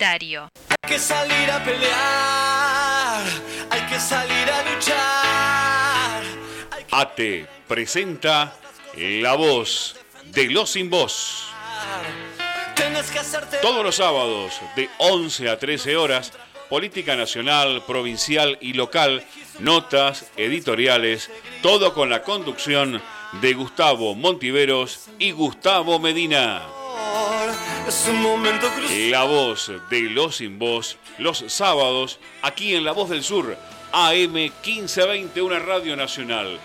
Universitario. Hay que salir a pelear, hay que salir a luchar. ATE presenta La Voz de los Sin Voz. Todos los sábados de 11 a 13 horas, política nacional, provincial y local, notas, editoriales, todo con la conducción de Gustavo Montiveros y Gustavo Medina. Es un momento crucial. La voz de los sin voz, los sábados, aquí en La Voz del Sur, AM 1520, una radio nacional.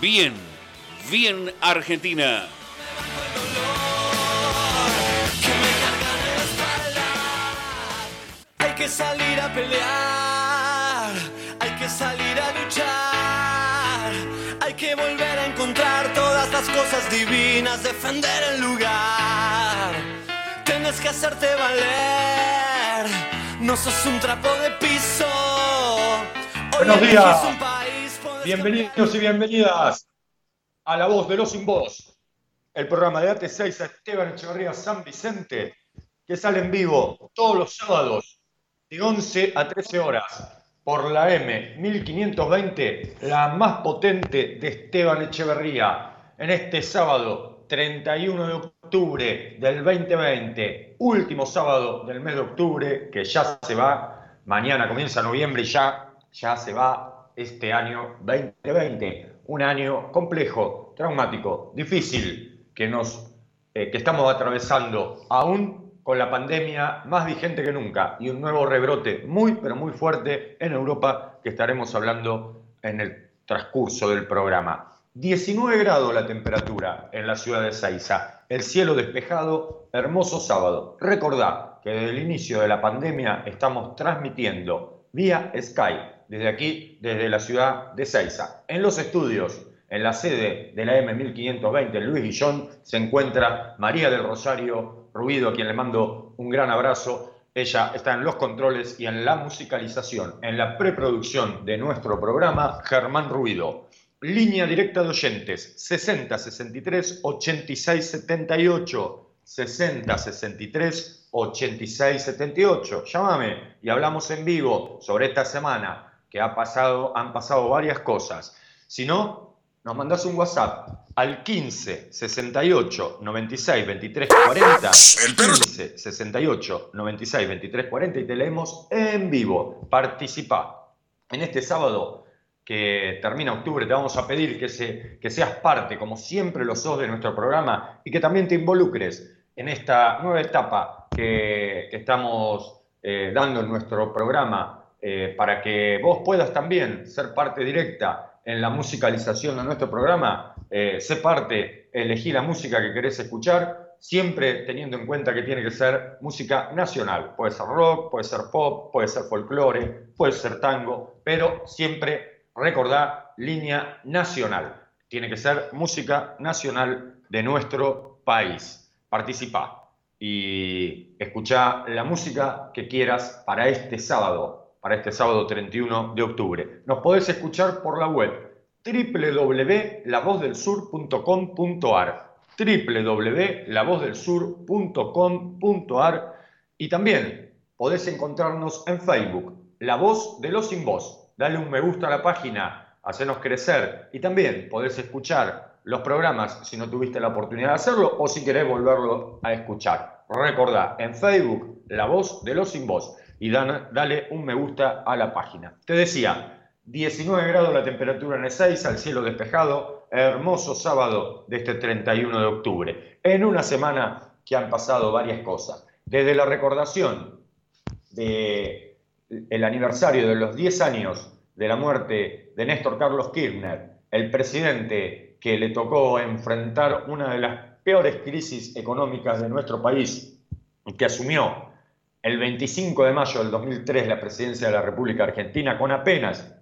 Bien, bien Argentina. Hay que salir a pelear, hay que salir a luchar. Hay que volver a encontrar todas las cosas divinas, defender el lugar. Tienes que hacerte valer, no sos un trapo de piso. Hoy Buenos días. un país, Bienvenidos y bienvenidas a La Voz de los Sin Voz, el programa de AT6 a Esteban Echeverría San Vicente, que sale en vivo todos los sábados de 11 a 13 horas por la M 1520, la más potente de Esteban Echeverría, en este sábado 31 de octubre del 2020, último sábado del mes de octubre, que ya se va, mañana comienza noviembre y ya, ya se va este año 2020, un año complejo, traumático, difícil, que, nos, eh, que estamos atravesando aún con la pandemia más vigente que nunca y un nuevo rebrote muy, pero muy fuerte en Europa que estaremos hablando en el transcurso del programa. 19 grados la temperatura en la ciudad de Seiza, el cielo despejado, hermoso sábado. Recordá que desde el inicio de la pandemia estamos transmitiendo vía Skype desde aquí, desde la ciudad de Seiza. En los estudios, en la sede de la M1520 en Luis Guillón, se encuentra María del Rosario Ruido, a quien le mando un gran abrazo. Ella está en los controles y en la musicalización, en la preproducción de nuestro programa, Germán Ruido. Línea directa de oyentes, 60 63 86 78. 60 63 86 78. Llámame y hablamos en vivo sobre esta semana que ha pasado, han pasado varias cosas. Si no, nos mandás un WhatsApp al 15 68 96 23 40. 15 68 96 23 40 y te leemos en vivo. Participa. En este sábado que termina octubre, te vamos a pedir que, se, que seas parte, como siempre lo sos, de nuestro programa y que también te involucres en esta nueva etapa que, que estamos eh, dando en nuestro programa eh, para que vos puedas también ser parte directa en la musicalización de nuestro programa, eh, sé parte, elegí la música que querés escuchar, siempre teniendo en cuenta que tiene que ser música nacional. Puede ser rock, puede ser pop, puede ser folclore, puede ser tango, pero siempre recordá línea nacional. Tiene que ser música nacional de nuestro país. Participa y escucha la música que quieras para este sábado, para este sábado 31 de octubre. Nos podés escuchar por la web www.lavozdelsur.com.ar www.lavozdelsur.com.ar y también podés encontrarnos en Facebook, La Voz de los Sin Voz. Dale un me gusta a la página, hacenos crecer y también podés escuchar los programas si no tuviste la oportunidad de hacerlo o si querés volverlo a escuchar. Recordá, en Facebook, La Voz de los Sin Voz y dan- dale un me gusta a la página. Te decía, 19 grados la temperatura en Ezeiza, el cielo despejado, hermoso sábado de este 31 de octubre, en una semana que han pasado varias cosas. Desde la recordación de el aniversario de los 10 años de la muerte de Néstor Carlos Kirchner, el presidente que le tocó enfrentar una de las peores crisis económicas de nuestro país, que asumió el 25 de mayo del 2003 la presidencia de la República Argentina con apenas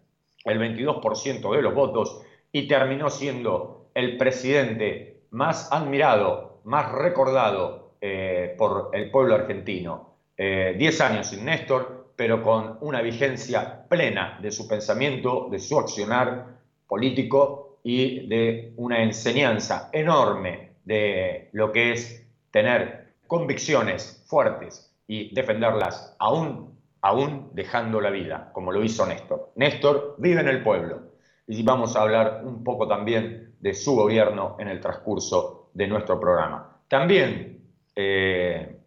el 22% de los votos y terminó siendo el presidente más admirado, más recordado eh, por el pueblo argentino. Eh, diez años sin Néstor, pero con una vigencia plena de su pensamiento, de su accionar político y de una enseñanza enorme de lo que es tener convicciones fuertes y defenderlas aún, aún dejando la vida, como lo hizo Néstor. Néstor vive en el pueblo y vamos a hablar un poco también de su gobierno en el transcurso de nuestro programa. También eh,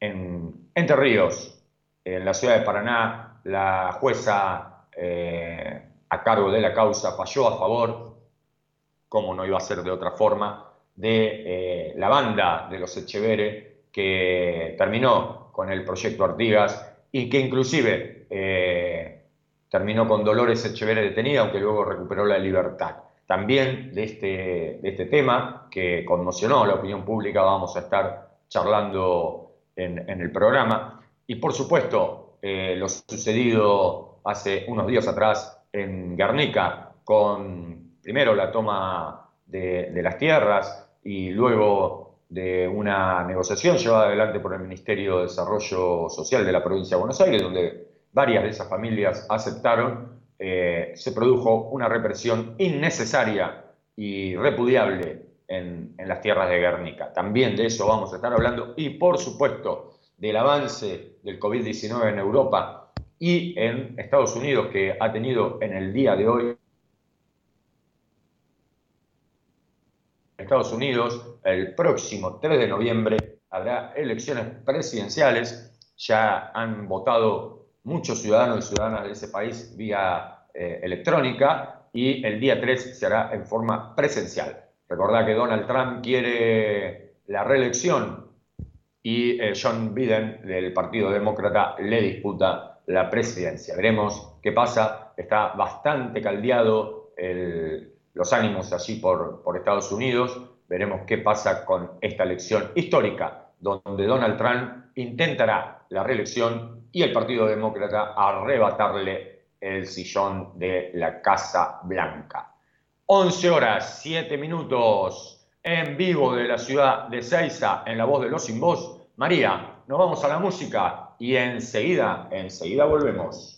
en Entre Ríos, en la ciudad de Paraná, la jueza eh, a cargo de la causa falló a favor, como no iba a ser de otra forma, de eh, la banda de los Echeverre que terminó con el proyecto Artigas y que inclusive terminó con Dolores Echeverre detenida, aunque luego recuperó la libertad. También de este, de este tema que conmocionó a la opinión pública vamos a estar charlando en, el programa. Y por supuesto, eh, lo sucedido hace unos días atrás en Guernica, con primero la toma de, las tierras y luego de una negociación llevada adelante por el Ministerio de Desarrollo Social de la provincia de Buenos Aires, donde varias de esas familias aceptaron eh, se produjo una represión innecesaria y repudiable en, las tierras de Guernica. También de eso vamos a estar hablando y por supuesto del avance del COVID-19 en Europa y en Estados Unidos que ha tenido en el día de hoy Estados Unidos, el próximo 3 de noviembre habrá elecciones presidenciales, ya han votado muchos ciudadanos y ciudadanas de ese país vía eh, electrónica y el día 3 se hará en forma presencial. Recordad que Donald Trump quiere la reelección y eh, John Biden del Partido Demócrata le disputa la presidencia. Veremos qué pasa. Está bastante caldeado los ánimos allí por, por Estados Unidos. Veremos qué pasa con esta elección histórica, donde Donald Trump intentará la reelección y el Partido Demócrata arrebatarle el sillón de la Casa Blanca. 11 horas, 7 minutos en vivo de la ciudad de Seiza, en la voz de los sin voz. María, nos vamos a la música y enseguida, enseguida volvemos.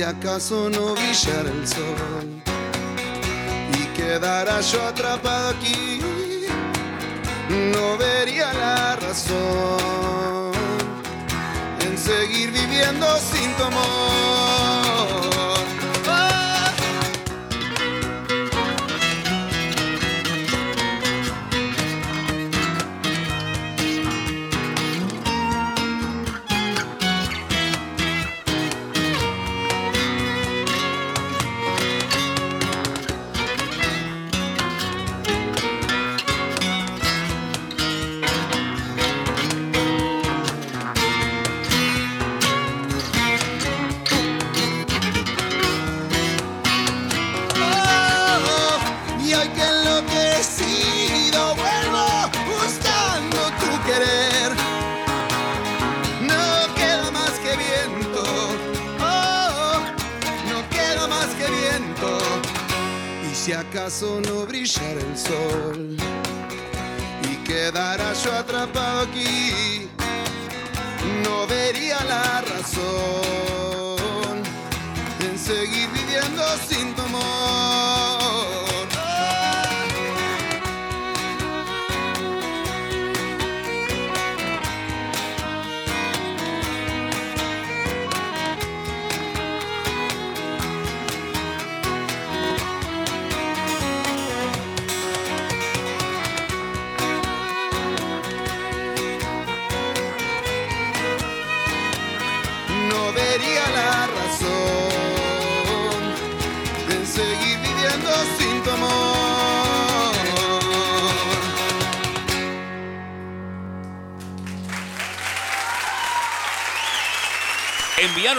Si acaso no brillara el sol y quedara yo atrapado aquí no vería la razón en seguir viviendo sin tu amor.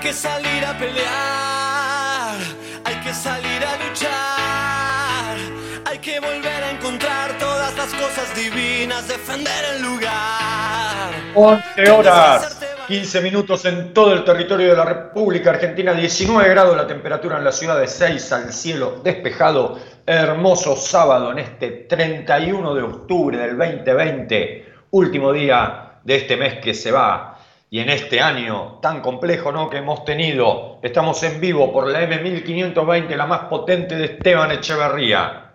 Que salir a pelear, hay que salir a luchar, hay que volver a encontrar todas las cosas divinas, defender el lugar. 11 horas, 15 minutos en todo el territorio de la República Argentina, 19 grados la temperatura en la ciudad de 6 al cielo despejado, hermoso sábado en este 31 de octubre del 2020, último día de este mes que se va y en este año tan complejo ¿no? que hemos tenido, estamos en vivo por la M1520, la más potente de Esteban Echeverría.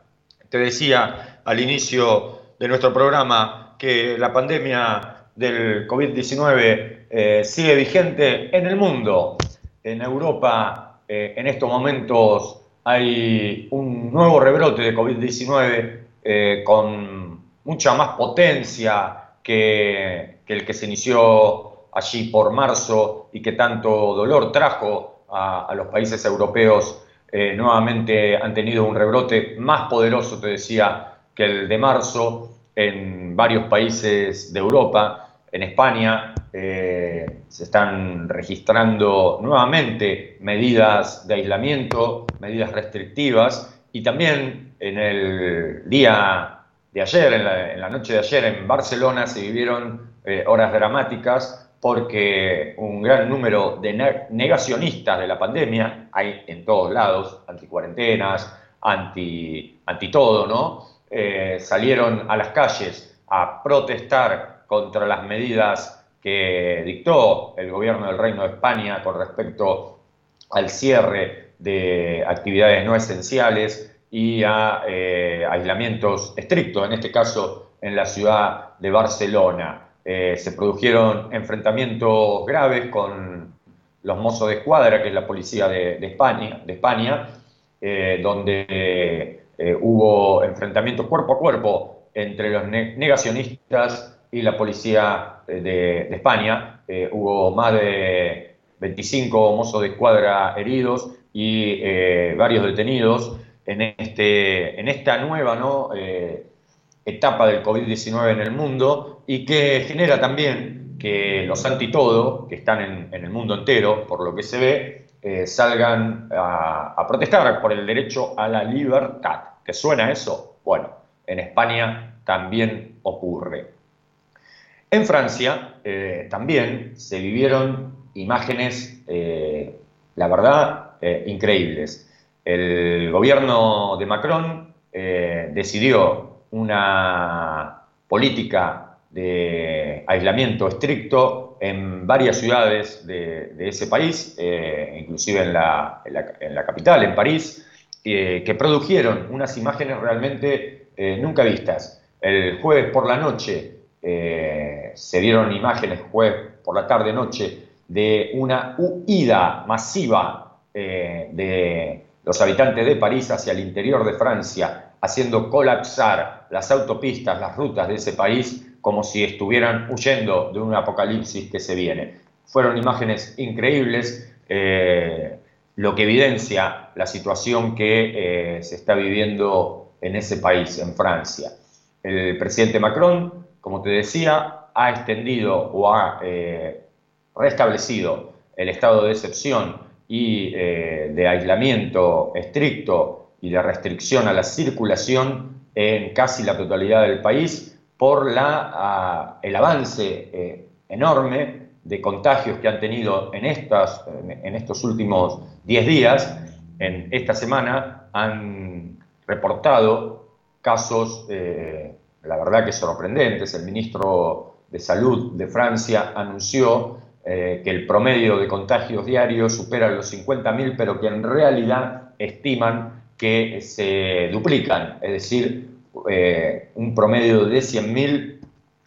Te decía al inicio de nuestro programa que la pandemia del COVID-19 eh, sigue vigente en el mundo. En Europa, eh, en estos momentos, hay un nuevo rebrote de COVID-19 eh, con mucha más potencia que, que el que se inició allí por marzo y que tanto dolor trajo a, los países europeos nuevamente han tenido un rebrote más poderoso, te decía, que el de marzo en varios países de Europa. En España se están registrando nuevamente medidas de aislamiento, medidas restrictivas y también en el día de ayer, en la, noche de ayer en Barcelona se vivieron eh, horas dramáticas porque un gran número de negacionistas de la pandemia, hay en todos lados, anticuarentenas, anti, anti todo, ¿no? Eh, salieron a las calles a protestar contra las medidas que dictó el gobierno del Reino de España con respecto al cierre de actividades no esenciales, y a eh, aislamientos estrictos, en este caso en la ciudad de Barcelona. Eh, se produjeron enfrentamientos graves con los mozos de escuadra, que es la policía de, España, de España eh, donde hubo enfrentamientos cuerpo a cuerpo entre los negacionistas y la policía de, España. hubo más de 25 mozos de escuadra heridos y varios detenidos en, este, en esta nueva. Eh, etapa del COVID-19 en el mundo y que genera también que los anti-todo, que están en, el mundo entero, por lo que se ve, eh, salgan a, protestar por el derecho a la libertad. ¿Qué suena eso? Bueno, en España también ocurre. En Francia eh, también se vivieron imágenes, la verdad, increíbles el gobierno de Macron eh, decidió una política de aislamiento estricto en varias ciudades de, ese país, eh, inclusive en la, capital, en París, que produjeron unas imágenes realmente eh, nunca vistas. El jueves por la noche se dieron imágenes, jueves por la tarde-noche, de una huida masiva de los habitantes de París hacia el interior de Francia, haciendo colapsar las autopistas, las rutas de ese país, como si estuvieran huyendo de un apocalipsis que se viene. Fueron imágenes increíbles, eh, lo que evidencia la situación que eh, se está viviendo en ese país, en Francia. El presidente Macron, como te decía, ha extendido o ha eh, restablecido el estado de excepción y de aislamiento estricto y de restricción a la circulación en casi la totalidad del país por el avance eh, enorme de contagios que han tenido en, estas, en estos últimos 10 días. En esta semana han reportado casos, eh, la verdad que sorprendentes. El ministro de Salud de Francia anunció eh, que el promedio de contagios diarios supera los 50.000, pero que en realidad estiman que se duplican, es decir, eh, un promedio de 100.000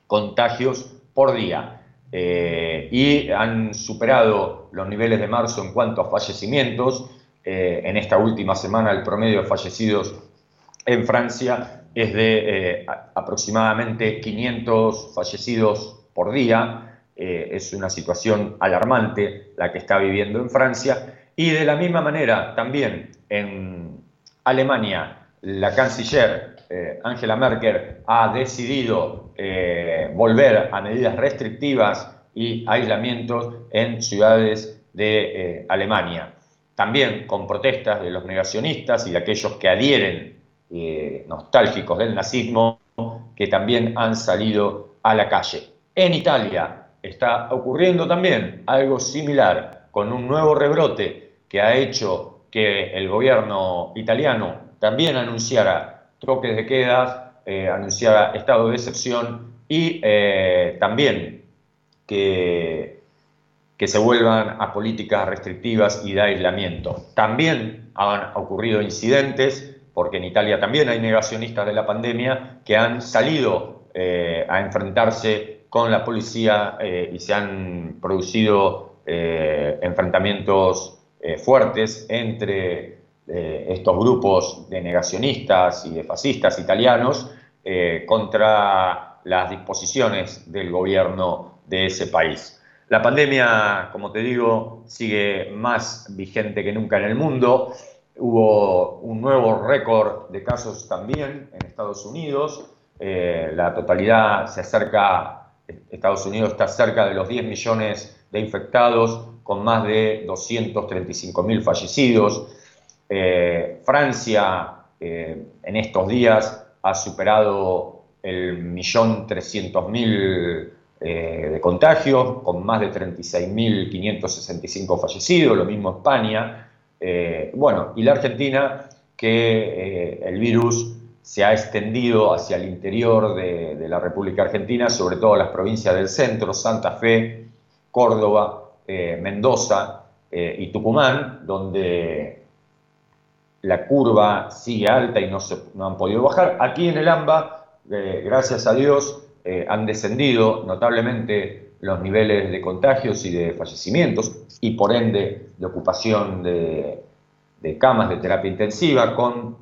contagios por día. Eh, y han superado los niveles de marzo en cuanto a fallecimientos. en esta última semana el promedio de fallecidos en Francia es de aproximadamente 500 fallecidos por día, eh, es una situación alarmante la que está viviendo en Francia. Y de la misma manera, también en Alemania, la canciller eh, Angela Merkel ha decidido eh, volver a medidas restrictivas y aislamientos en ciudades de Alemania. También con protestas de los negacionistas y de aquellos que adhieren nostálgicos del nazismo, que también han salido a la calle. En Italia, está ocurriendo también algo similar con un nuevo rebrote que ha hecho que el gobierno italiano también anunciara toques de queda, eh, anunciara estado de excepción y eh, también que, que se vuelvan a políticas restrictivas y de aislamiento. También han ocurrido incidentes, porque en Italia también hay negacionistas de la pandemia que han salido eh, a enfrentarse con la policía eh, y se han producido enfrentamientos fuertes entre estos grupos de negacionistas y de fascistas italianos contra las disposiciones del gobierno de ese país. La pandemia, como te digo, sigue más vigente que nunca en el mundo. hubo un nuevo récord de casos también en Estados Unidos. Eh, la totalidad se acerca, Estados Unidos está cerca de los 10 millones de infectados, con más de 235 mil fallecidos. Eh, Francia en estos días ha superado el millón trescientos mil eh, de contagios, con más de 36.565 fallecidos, lo mismo España. Eh, bueno, y la Argentina, que eh, el virus se ha extendido hacia el interior de, la República Argentina, sobre todo las provincias del centro, Santa Fe, Córdoba, Mendoza y Tucumán, donde la curva sigue alta y no, se, han podido bajar. Aquí en el AMBA, gracias a Dios, eh, han descendido notablemente los niveles de contagios y de fallecimientos y por ende de ocupación de, camas de terapia intensiva, con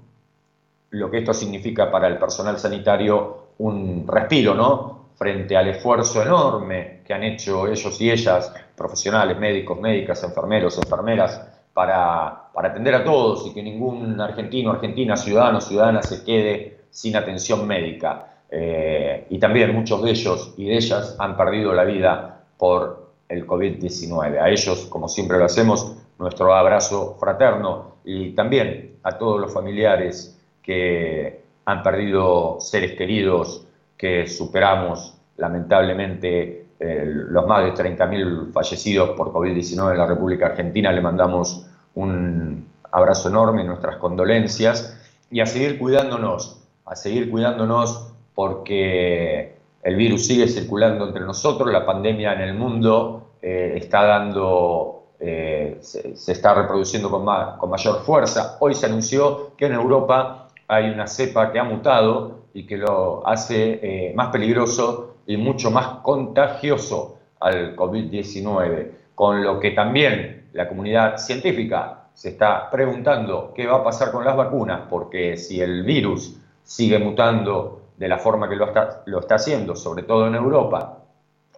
lo que esto significa para el personal sanitario un respiro, ¿no? Frente al esfuerzo enorme que han hecho ellos y ellas, profesionales, médicos, médicas, enfermeros, enfermeras, para, para atender a todos y que ningún argentino, argentina, ciudadano, ciudadana se quede sin atención médica. Eh, y también muchos de ellos y de ellas han perdido la vida por el COVID-19. A ellos, como siempre lo hacemos, nuestro abrazo fraterno y también a todos los familiares que han perdido seres queridos, que superamos lamentablemente eh, los más de 30.000 fallecidos por COVID-19 en la República Argentina. Le mandamos un abrazo enorme, nuestras condolencias y a seguir cuidándonos, a seguir cuidándonos porque el virus sigue circulando entre nosotros, la pandemia en el mundo eh, está dando, eh, se, está reproduciendo con, con mayor fuerza. Hoy se anunció que en Europa hay una cepa que ha mutado y que lo hace eh, más peligroso y mucho más contagioso al COVID-19, con lo que también la comunidad científica se está preguntando qué va a pasar con las vacunas, porque si el virus sigue mutando de la forma que lo está, lo está haciendo, sobre todo en Europa,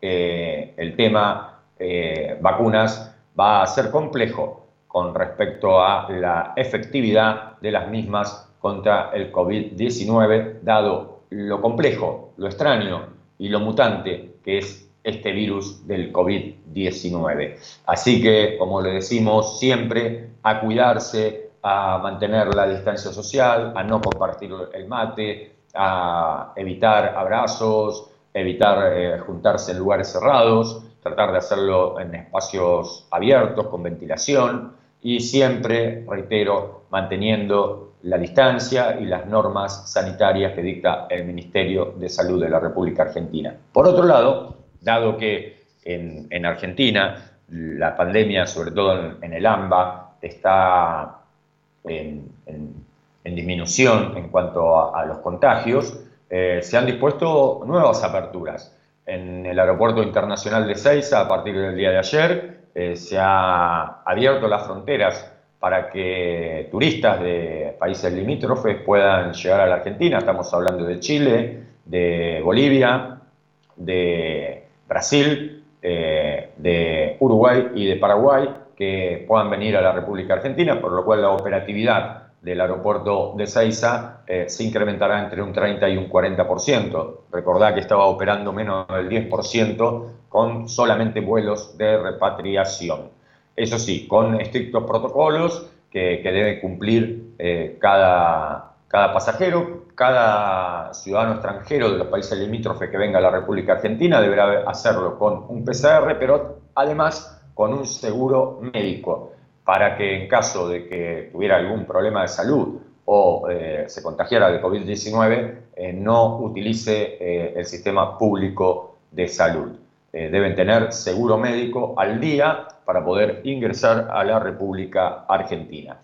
eh, el tema eh, vacunas va a ser complejo con respecto a la efectividad de las mismas contra el COVID-19, dado lo complejo, lo extraño y lo mutante que es este virus del COVID-19. Así que, como le decimos siempre, a cuidarse, a mantener la distancia social, a no compartir el mate, a evitar abrazos, evitar eh, juntarse en lugares cerrados, tratar de hacerlo en espacios abiertos, con ventilación y siempre, reitero, manteniendo la distancia y las normas sanitarias que dicta el Ministerio de Salud de la República Argentina. Por otro lado, dado que en, Argentina la pandemia, sobre todo en, el AMBA, está en disminución en cuanto a, los contagios, eh, se han dispuesto nuevas aperturas. En el Aeropuerto Internacional de Seiza, a partir del día de ayer, eh, se ha abierto las fronteras para que turistas de países limítrofes puedan llegar a la Argentina. Estamos hablando de Chile, de Bolivia, de Brasil, eh, de Uruguay y de Paraguay, que puedan venir a la República Argentina, por lo cual la operatividad del aeropuerto de Seiza eh, se incrementará entre un 30 y un 40%. Recordad que estaba operando menos del 10% con solamente vuelos de repatriación. Eso sí, con estrictos protocolos que, debe cumplir eh, cada, cada pasajero, cada ciudadano extranjero de los países limítrofes que venga a la República Argentina deberá hacerlo con un PCR, pero además con un seguro médico para que en caso de que tuviera algún problema de salud o eh, se contagiara de COVID-19, eh, no utilice el sistema público de salud. Deben tener seguro médico al día para poder ingresar a la República Argentina.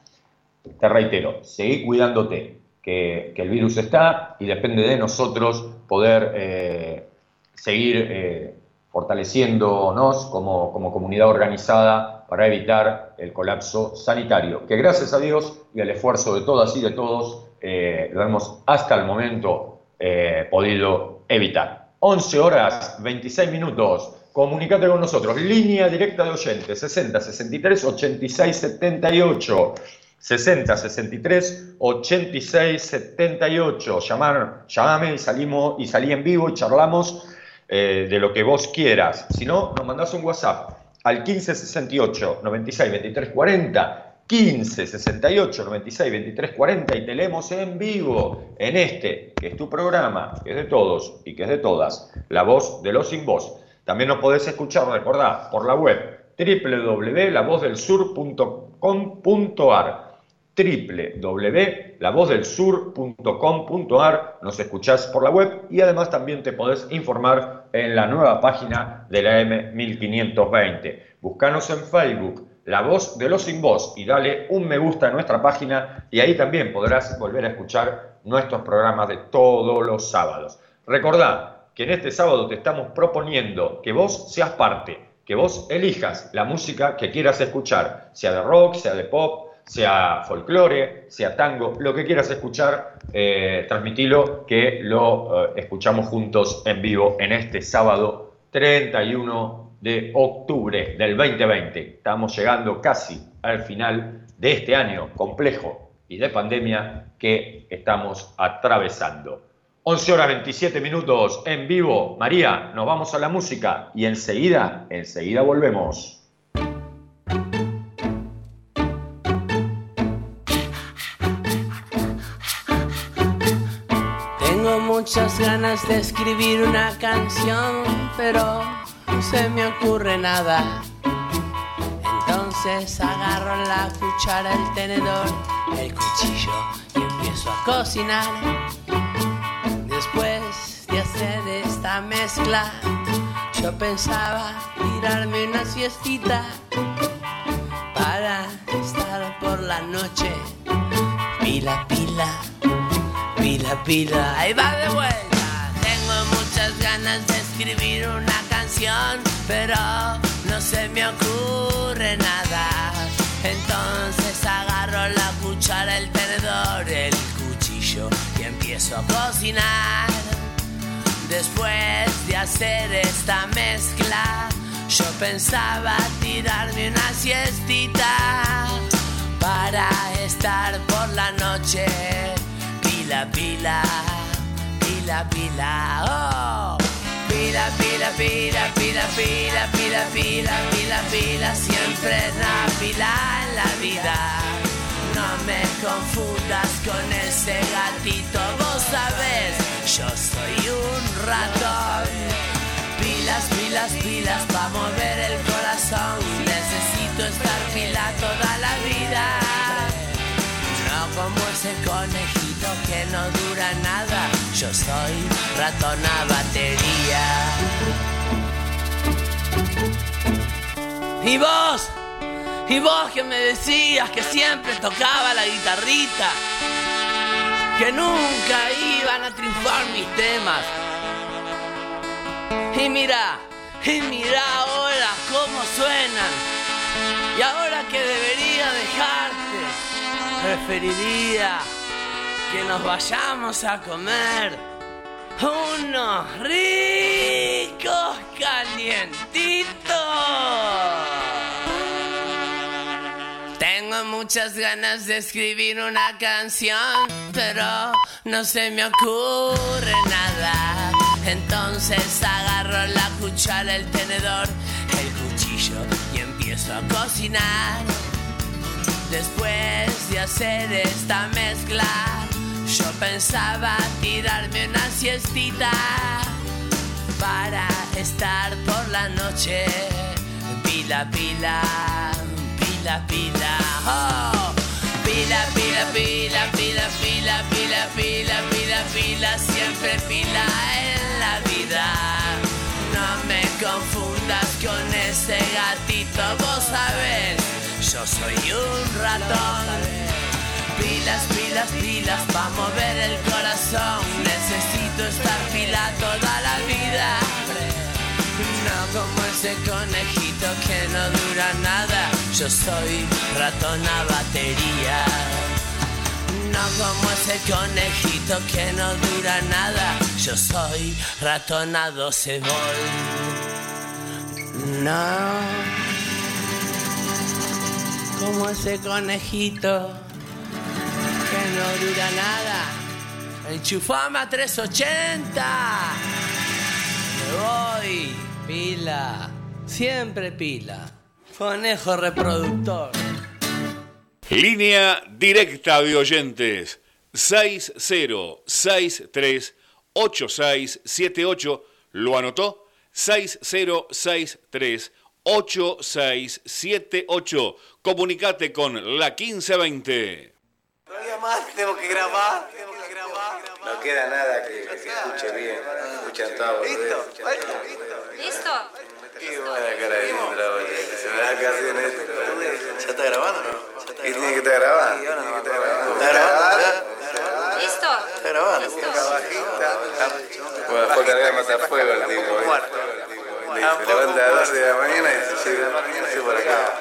Te reitero, seguí cuidándote, que, el virus está y depende de nosotros poder seguir fortaleciéndonos como, como comunidad organizada para evitar el colapso sanitario, que gracias a Dios y al esfuerzo de todas y de todos eh, lo hemos hasta el momento eh, podido evitar. 11 horas 26 minutos. Comunicate con nosotros. Línea directa de oyentes 60 63 86 78. 60 63 86 78. Llamar, llamame y salimos y salí en vivo y charlamos eh, de lo que vos quieras. Si no, nos mandás un WhatsApp al 15 68 96 23 40. 15 68 96 23 40 y te leemos en vivo en este, que es tu programa, que es de todos y que es de todas, La Voz de los Sin Voz. También nos podés escuchar, recordá, por la web www.lavozdelsur.com.ar www.lavozdelsur.com.ar Nos escuchás por la web y además también te podés informar en la nueva página de la M1520. Buscanos en Facebook, La Voz de los Sin Voz, y dale un me gusta a nuestra página y ahí también podrás volver a escuchar nuestros programas de todos los sábados. Recordá que en este sábado te estamos proponiendo que vos seas parte, que vos elijas la música que quieras escuchar, sea de rock, sea de pop, sea folclore, sea tango, lo que quieras escuchar, eh, transmitilo, que lo eh, escuchamos juntos en vivo en este sábado 31 de octubre del 2020. Estamos llegando casi al final de este año complejo y de pandemia que estamos atravesando. 11 horas 27 minutos en vivo. María, nos vamos a la música y enseguida, enseguida volvemos. muchas ganas de escribir una canción, pero se me ocurre nada. Entonces agarro la cuchara, el tenedor, el cuchillo y empiezo a cocinar. Después de hacer esta mezcla, yo pensaba tirarme una siestita para estar por la noche pila pila pila, pila, ahí va de vuelta. Muchas ganas de escribir una canción, pero no se me ocurre nada. Entonces agarro la cuchara, el tenedor, el cuchillo y empiezo a cocinar. Después de hacer esta mezcla, yo pensaba tirarme una siestita para estar por la noche pila, pila, pila, pila, oh. Pila, pila, pila, pila, pila, pila, pila, pila, pila, siempre la pila en la vida. No me confundas con ese gatito, vos sabés, yo soy un ratón. Pilas, pilas, pilas, para mover el corazón, necesito estar pila toda la vida. No como ese conejito que no dura nada. Yo soy ratona batería. Y vos, y vos que me decías que siempre tocaba la guitarrita, que nunca iban a triunfar mis temas. Y mira, y mira ahora cómo suenan. Y ahora que debería dejarte, preferiría que nos vayamos a comer unos ricos calientitos. Tengo muchas ganas de escribir una canción, pero no se me ocurre nada. Entonces agarro la cuchara, el tenedor, el cuchillo y empiezo a cocinar. Después de hacer esta mezcla, yo pensaba tirarme una siestita para estar por la noche. Pila, pila, pila, pila. Oh. Pila, pila, pila, pila, pila, pila, pila, pila, pila, siempre pila en la vida. No me confundas con ese gatito, vos sabés, yo soy un ratón pilas, pilas, pilas para mover el corazón. Necesito estar pila toda la vida. No como ese conejito que no dura nada. Yo soy ratona batería. No como ese conejito que no dura nada. Yo soy 12 volt. No como ese conejito que no dura nada. Enchufame a 380. Me voy. Pila. Siempre pila. Conejo reproductor. Línea directa de oyentes. 6063 8678. ¿Lo anotó? 6063 8678. Comunicate con la 1520 todavía que grabar. No queda nada que, escuche bien. Escuchan todo. ¿Listo? ¿Listo? Qué buena cara ¿Ya está grabando no? ¿Y tiene que estar grabando? ¿Está grabando? ¿Listo? Está grabando. Bueno, después cargar fuego el tipo. Se levanta a 12 de la mañana y se llega. Por acá.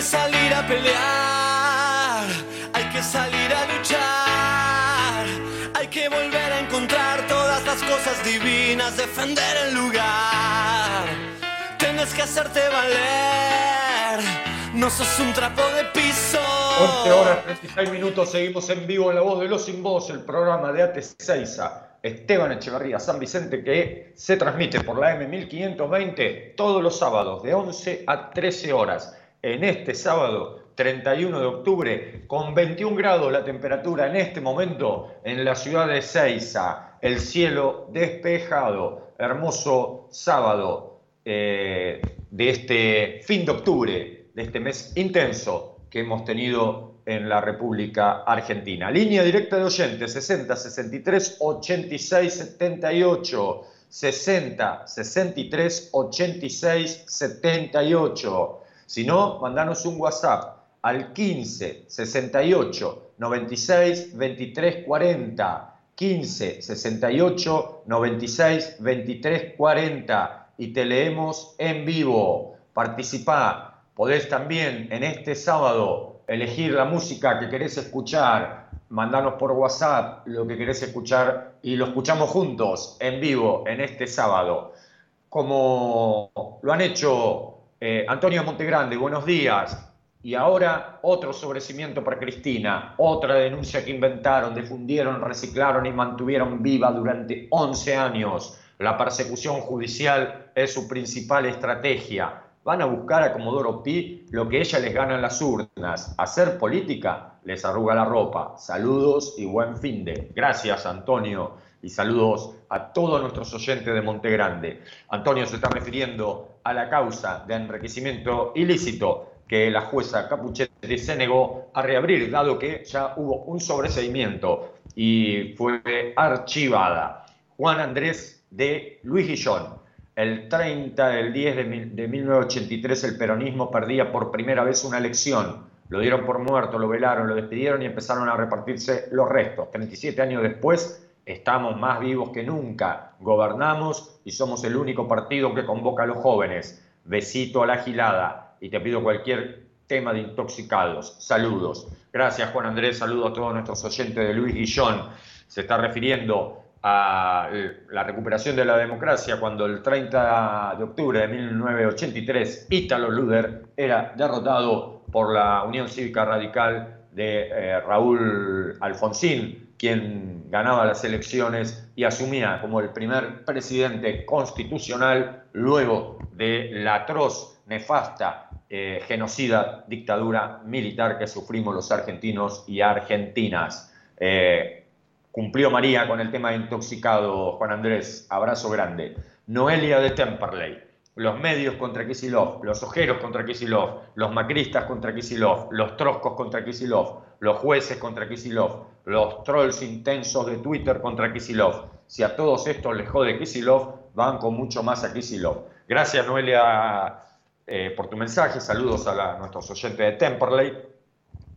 que salir a pelear, hay que salir a luchar, hay que volver a encontrar todas las cosas divinas, defender el lugar. Tienes que hacerte valer, no sos un trapo de piso. 11 horas 36 minutos, seguimos en vivo en La Voz de los Sin Voz, el programa de AT6A. Esteban Echeverría San Vicente, que se transmite por la M1520 todos los sábados de 11 a 13 horas. En este sábado 31 de octubre con 21 grados la temperatura en este momento en la ciudad de Ceiza. El cielo despejado, hermoso sábado eh, de este fin de octubre, de este mes intenso que hemos tenido en la República Argentina. Línea directa de oyentes 60 63 86 78 60 63 86 78. Si no, mandanos un WhatsApp al 15 68 96 23 40. 15 68 96 23 40 y te leemos en vivo. Participa. Podés también en este sábado elegir la música que querés escuchar, mandanos por WhatsApp lo que querés escuchar y lo escuchamos juntos en vivo en este sábado. Como lo han hecho eh, Antonio Montegrande, buenos días. Y ahora otro sobrecimiento para Cristina, otra denuncia que inventaron, difundieron, reciclaron y mantuvieron viva durante 11 años. La persecución judicial es su principal estrategia. Van a buscar a Comodoro Pi lo que ella les gana en las urnas. Hacer política les arruga la ropa. Saludos y buen fin de. Gracias, Antonio. Y saludos a todos nuestros oyentes de Monte Grande. Antonio se está refiriendo a la causa de enriquecimiento ilícito que la jueza Capuchetti se negó a reabrir, dado que ya hubo un sobreseimiento y fue archivada. Juan Andrés de Luis Guillón. El 30 del 10 de, de 1983 el peronismo perdía por primera vez una elección. Lo dieron por muerto, lo velaron, lo despidieron y empezaron a repartirse los restos. 37 años después estamos más vivos que nunca. Gobernamos y somos el único partido que convoca a los jóvenes. Besito a la gilada y te pido cualquier tema de intoxicados. Saludos. Gracias Juan Andrés, saludos a todos nuestros oyentes de Luis Guillón. Se está refiriendo a la recuperación de la democracia cuando el 30 de octubre de 1983 Ítalo Luder era derrotado por la Unión Cívica Radical de eh, Raúl Alfonsín, quien ganaba las elecciones y asumía como el primer presidente constitucional luego de la atroz, nefasta eh, genocida dictadura militar que sufrimos los argentinos y argentinas. Eh, cumplió María con el tema intoxicado, Juan Andrés, abrazo grande. Noelia de Temperley, los medios contra Kisilov, los ojeros contra Kisilov, los macristas contra Kisilov, los troscos contra Kisilov, los jueces contra Kisilov, los trolls intensos de Twitter contra Kisilov. Si a todos estos les jode Kisilov, van con mucho más a Kisilov. Gracias, Noelia eh, por tu mensaje, saludos a, nuestros oyentes de Temperley.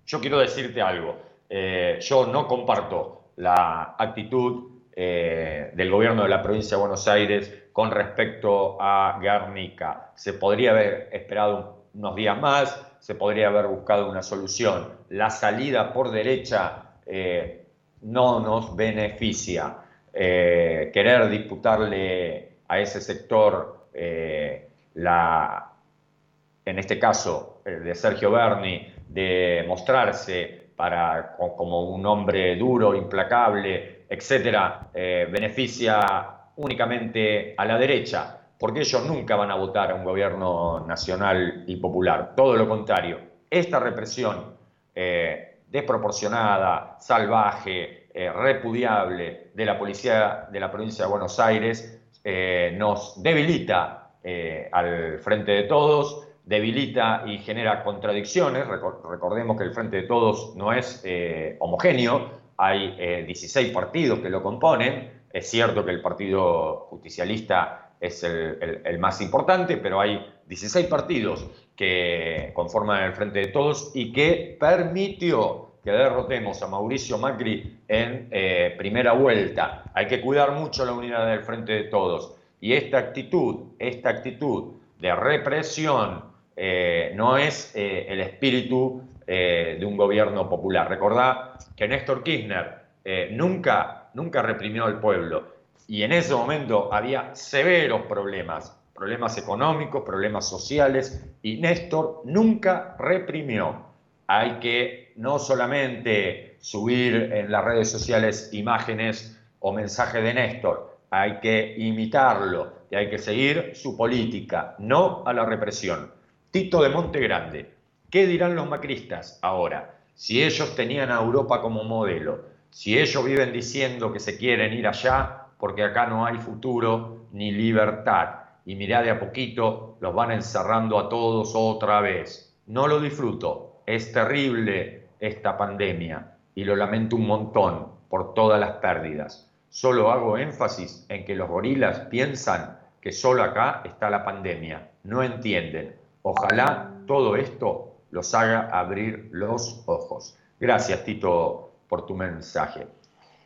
Yo quiero decirte algo, eh, yo no comparto la actitud eh, del gobierno de la provincia de Buenos Aires con respecto a Guernica. Se podría haber esperado unos días más, se podría haber buscado una solución. La salida por derecha no nos beneficia. querer disputarle a ese sector la, en este caso eh, de Sergio Berni, de mostrarse para, como un hombre duro, implacable, etcétera, eh, beneficia únicamente a la derecha, porque ellos nunca van a votar a un gobierno nacional y popular. Todo lo contrario, esta represión eh, desproporcionada, salvaje, repudiable de la policía de la provincia de Buenos Aires nos debilita al frente de todos, debilita y genera contradicciones. Recordemos que el Frente de Todos no es eh, homogéneo, hay 16 eh, partidos que lo componen. Es cierto que el Partido Justicialista es el, más importante, pero hay 16 partidos que conforman el Frente de Todos y que permitió que derrotemos a Mauricio Macri en eh, primera vuelta. Hay que cuidar mucho la unidad del Frente de Todos. Y esta actitud, esta actitud de represión, eh, no es eh, el espíritu de un gobierno popular. Recordá que Néstor Kirchner nunca nunca reprimió al pueblo. Y en ese momento había severos problemas, problemas económicos, problemas sociales, y Néstor nunca reprimió. Hay que no solamente subir en las redes sociales imágenes o mensajes de Néstor, hay que imitarlo y hay que seguir su política, no a la represión. Tito de Monte Grande, ¿qué dirán los macristas ahora? Si ellos tenían a Europa como modelo, si ellos viven diciendo que se quieren ir allá, porque acá no hay futuro ni libertad. Y mirá de a poquito, los van encerrando a todos otra vez. No lo disfruto, es terrible esta pandemia y lo lamento un montón por todas las pérdidas. Solo hago énfasis en que los gorilas piensan que solo acá está la pandemia, no entienden. Ojalá todo esto los haga abrir los ojos. Gracias, Tito, por tu mensaje.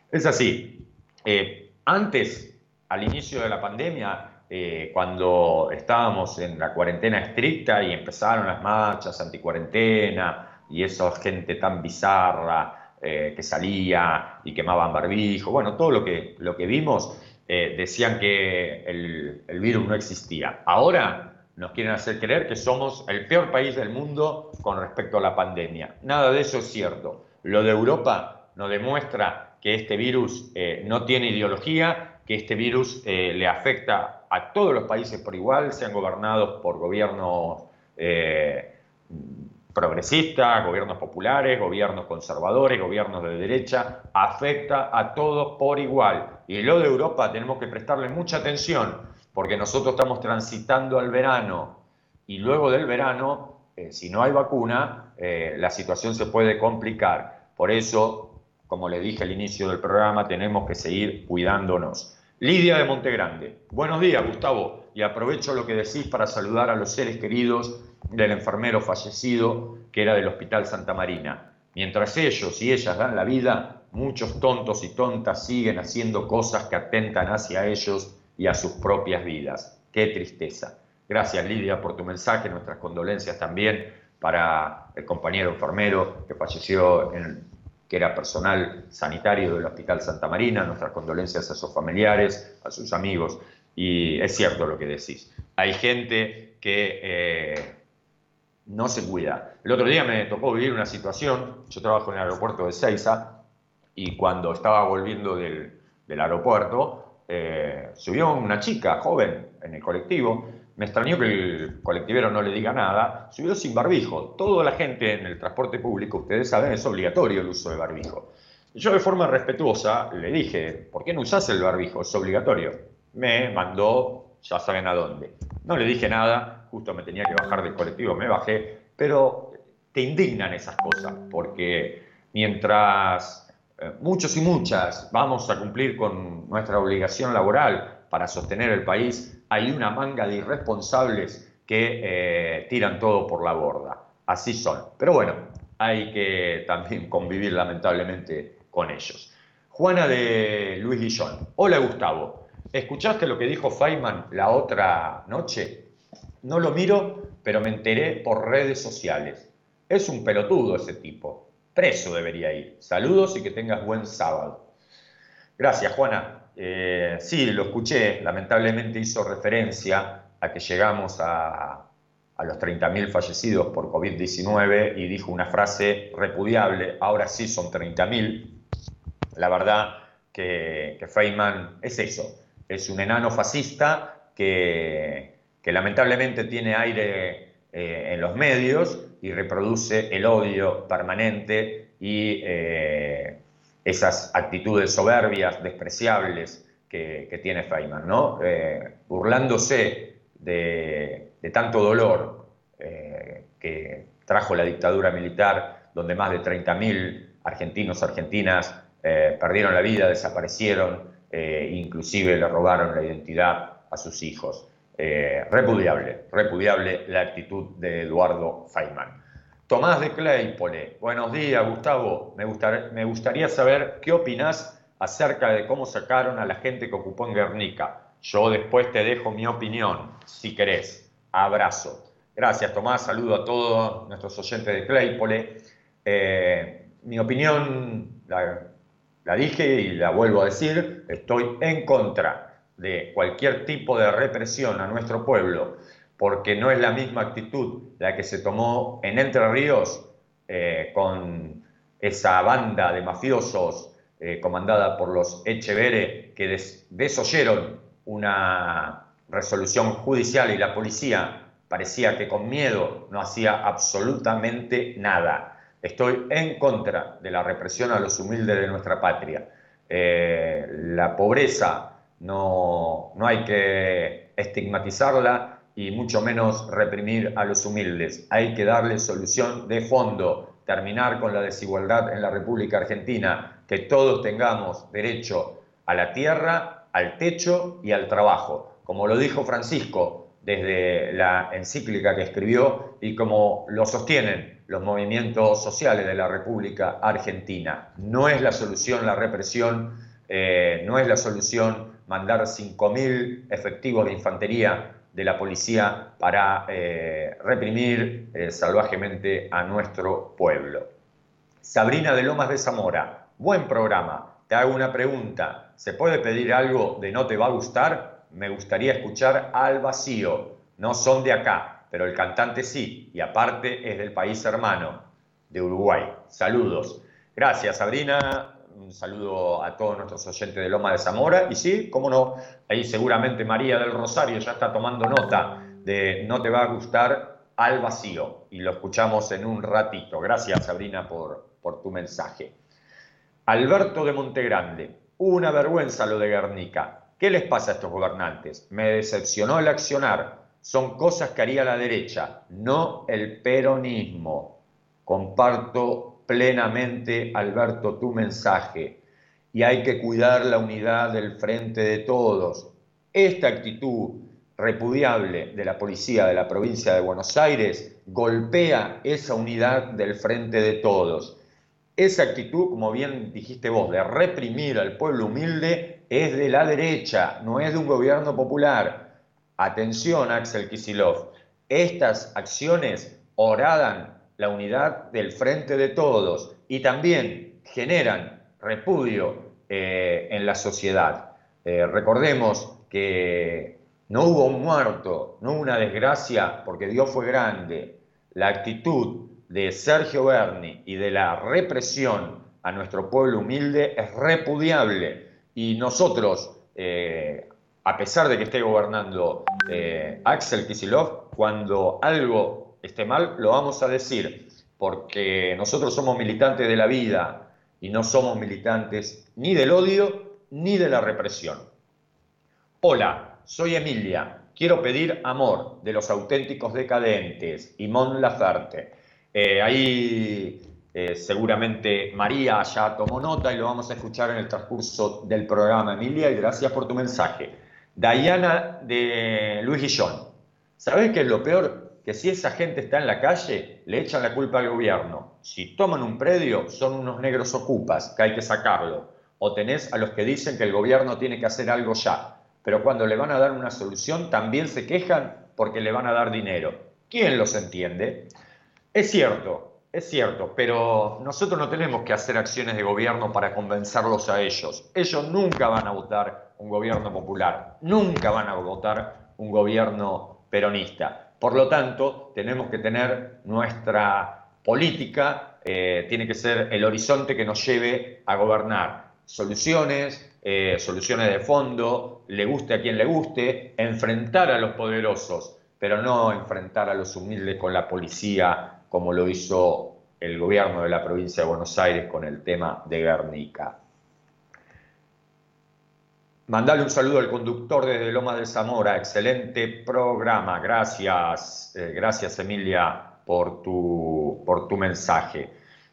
Es así. Eh, antes, al inicio de la pandemia, eh, cuando estábamos en la cuarentena estricta y empezaron las marchas anticuarentena y esa gente tan bizarra eh, que salía y quemaban barbijo, bueno, todo lo que, lo que vimos, decían que el virus no existía. Ahora nos quieren hacer creer que somos el peor país del mundo con respecto a la pandemia. Nada de eso es cierto. Lo de Europa nos demuestra que este virus eh, no tiene ideología, que este virus eh, le afecta a todos los países por igual, sean gobernados por gobiernos eh, progresistas, gobiernos populares, gobiernos conservadores, gobiernos de derecha, afecta a todos por igual. Y lo de Europa tenemos que prestarle mucha atención, porque nosotros estamos transitando al verano y luego del verano, si no hay vacuna, la situación se puede complicar. Por eso como le dije al inicio del programa, tenemos que seguir cuidándonos. Lidia de Montegrande. Buenos días, Gustavo. Y aprovecho lo que decís para saludar a los seres queridos del enfermero fallecido que era del Hospital Santa Marina. Mientras ellos y ellas dan la vida, muchos tontos y tontas siguen haciendo cosas que atentan hacia ellos y a sus propias vidas. Qué tristeza. Gracias Lidia por tu mensaje, nuestras condolencias también para el compañero enfermero que falleció en que era personal sanitario del Hospital Santa Marina, nuestras condolencias a sus familiares, a sus amigos. Y es cierto lo que decís. Hay gente que eh, no se cuida. El otro día me tocó vivir una situación, yo trabajo en el aeropuerto de Ceiza, y cuando estaba volviendo del, aeropuerto, eh, subió una chica joven en el colectivo me extrañó que el colectivero no le diga nada, subió sin barbijo. Toda la gente en el transporte público, ustedes saben, es obligatorio el uso de barbijo. Yo de forma respetuosa le dije, ¿por qué no usás el barbijo? Es obligatorio. Me mandó, ya saben a dónde. No le dije nada, justo me tenía que bajar del colectivo, me bajé, pero te indignan esas cosas, porque mientras eh, muchos y muchas vamos a cumplir con nuestra obligación laboral para sostener el país, hay una manga de irresponsables que eh, tiran todo por la borda. Así son. Pero bueno, hay que también convivir lamentablemente con ellos. Juana de Luis Guillón. Hola Gustavo. ¿Escuchaste lo que dijo Feynman la otra noche? No lo miro, pero me enteré por redes sociales. Es un pelotudo ese tipo. Preso debería ir. Saludos y que tengas buen sábado. Gracias, Juana. Eh, sí, lo escuché, lamentablemente hizo referencia a que llegamos a, los 30.000 fallecidos por COVID-19 y dijo una frase repudiable, ahora sí son 30.000. La verdad que, Feynman es eso, es un enano fascista que, lamentablemente tiene aire eh, en los medios y reproduce el odio permanente y eh, esas actitudes soberbias, despreciables que, tiene Feynman, ¿no? Eh, burlándose de, tanto dolor eh, que trajo la dictadura militar, donde más de 30.000 argentinos, argentinas eh, perdieron la vida, desaparecieron, inclusive le robaron la identidad a sus hijos. repudiable, repudiable la actitud de Eduardo Feynman. Tomás de Claypole, buenos días Gustavo, me, me gustaría saber qué opinás acerca de cómo sacaron a la gente que ocupó en Guernica. Yo después te dejo mi opinión, si querés. Abrazo. Gracias Tomás, saludo a todos nuestros oyentes de Claypole. Eh, mi opinión la, la dije y la vuelvo a decir, estoy en contra de cualquier tipo de represión a nuestro pueblo, porque no es la misma actitud la que se tomó en Entre Ríos eh, con esa banda de mafiosos eh, comandada por los Echevere que des desoyeron una resolución judicial y la policía parecía que con miedo no hacía absolutamente nada. Estoy en contra de la represión a los humildes de nuestra patria. Eh, la pobreza no, no hay que estigmatizarla y mucho menos reprimir a los humildes. Hay que darle solución de fondo, terminar con la desigualdad en la República Argentina, que todos tengamos derecho a la tierra, al techo y al trabajo. Como lo dijo Francisco desde la encíclica que escribió y como lo sostienen los movimientos sociales de la República Argentina. No es la solución la represión, eh, no es la solución mandar 5.000 efectivos de infantería de la policía para eh, reprimir eh, salvajemente a nuestro pueblo. Sabrina de Lomas de Zamora, buen programa. Te hago una pregunta. ¿Se puede pedir algo de no te va a gustar? Me gustaría escuchar al vacío. No son de acá, pero el cantante sí, y aparte es del país hermano, de Uruguay. Saludos. Gracias, Sabrina. Un saludo a todos nuestros oyentes de Loma de Zamora. Y sí, cómo no, ahí seguramente María del Rosario ya está tomando nota de No te va a gustar al vacío. Y lo escuchamos en un ratito. Gracias, Sabrina, por, por tu mensaje. Alberto de Montegrande, una vergüenza lo de Guernica. ¿Qué les pasa a estos gobernantes? Me decepcionó el accionar. Son cosas que haría la derecha, no el peronismo. Comparto plenamente, Alberto, tu mensaje. Y hay que cuidar la unidad del frente de todos. Esta actitud repudiable de la policía de la provincia de Buenos Aires golpea esa unidad del frente de todos. Esa actitud, como bien dijiste vos, de reprimir al pueblo humilde es de la derecha, no es de un gobierno popular. Atención, Axel Kisilov, estas acciones oradan la unidad del frente de todos y también generan repudio eh, en la sociedad. Eh, recordemos que no hubo un muerto, no hubo una desgracia, porque Dios fue grande. La actitud de Sergio Berni y de la represión a nuestro pueblo humilde es repudiable. Y nosotros, eh, a pesar de que esté gobernando Axel Kisilov, cuando algo esté mal, lo vamos a decir, porque nosotros somos militantes de la vida y no somos militantes ni del odio ni de la represión. Hola, soy Emilia. Quiero pedir amor de los auténticos decadentes y Mon Laferte. Eh, ahí eh, seguramente María ya tomó nota y lo vamos a escuchar en el transcurso del programa, Emilia, y gracias por tu mensaje. Diana de Luis Guillón. ¿Sabés qué es lo peor? Que si esa gente está en la calle, le echan la culpa al gobierno. Si toman un predio, son unos negros ocupas, que hay que sacarlo. O tenés a los que dicen que el gobierno tiene que hacer algo ya. Pero cuando le van a dar una solución, también se quejan porque le van a dar dinero. ¿Quién los entiende? Es cierto, es cierto, pero nosotros no tenemos que hacer acciones de gobierno para convencerlos a ellos. Ellos nunca van a votar un gobierno popular, nunca van a votar un gobierno peronista. Por lo tanto, tenemos que tener nuestra política, eh, tiene que ser el horizonte que nos lleve a gobernar. Soluciones, eh, soluciones de fondo, le guste a quien le guste, enfrentar a los poderosos, pero no enfrentar a los humildes con la policía como lo hizo el gobierno de la provincia de Buenos Aires con el tema de Guernica. Mandale un saludo al conductor desde Loma de Zamora, excelente programa, gracias, eh, gracias Emilia por tu, por tu mensaje.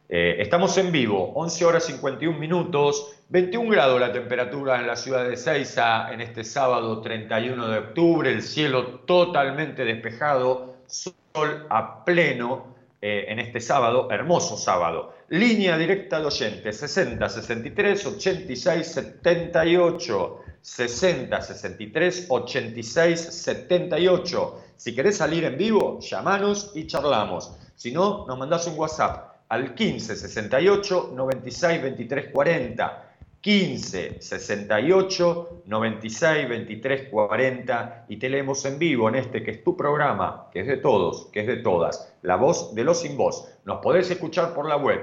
Eh, estamos en vivo, 11 horas 51 minutos, 21 grados la temperatura en la ciudad de Ceiza en este sábado 31 de octubre, el cielo totalmente despejado, sol a pleno, eh, en este sábado, hermoso sábado. Línea directa de oyentes, 60 63 86 78. 60 63 86 78. Si querés salir en vivo, llamanos y charlamos. Si no, nos mandás un WhatsApp al 15 68 96 23 40. 15 68 96 23 40 y te leemos en vivo en este que es tu programa, que es de todos, que es de todas, La Voz de los Sin Voz. Nos podés escuchar por la web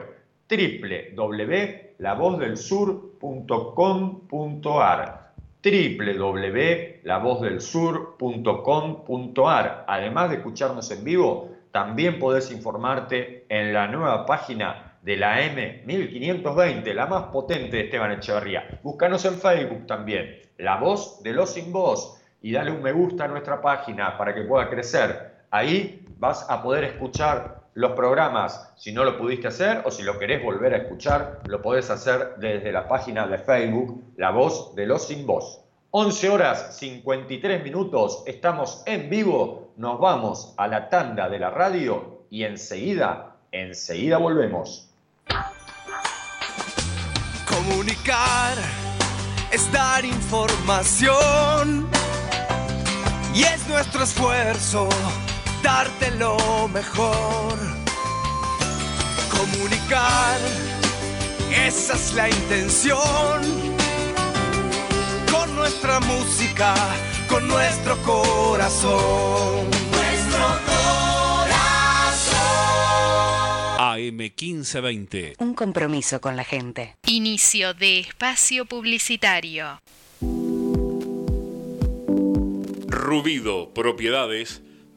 www.lavozdelsur.com.ar www.lavozdelsur.com.ar Además de escucharnos en vivo, también podés informarte en la nueva página de la M1520, la más potente de Esteban Echeverría. Búscanos en Facebook también, La Voz de los Sin Voz, y dale un me gusta a nuestra página para que pueda crecer. Ahí vas a poder escuchar los programas. Si no lo pudiste hacer o si lo querés volver a escuchar, lo podés hacer desde la página de Facebook, La Voz de los Sin Voz. 11 horas 53 minutos, estamos en vivo, nos vamos a la tanda de la radio y enseguida, enseguida volvemos. Comunicar es dar información y es nuestro esfuerzo darte lo mejor. Comunicar, esa es la intención. Con nuestra música, con nuestro corazón. Nuestro corazón. AM 1520. Un compromiso con la gente. Inicio de espacio publicitario. Rubido Propiedades,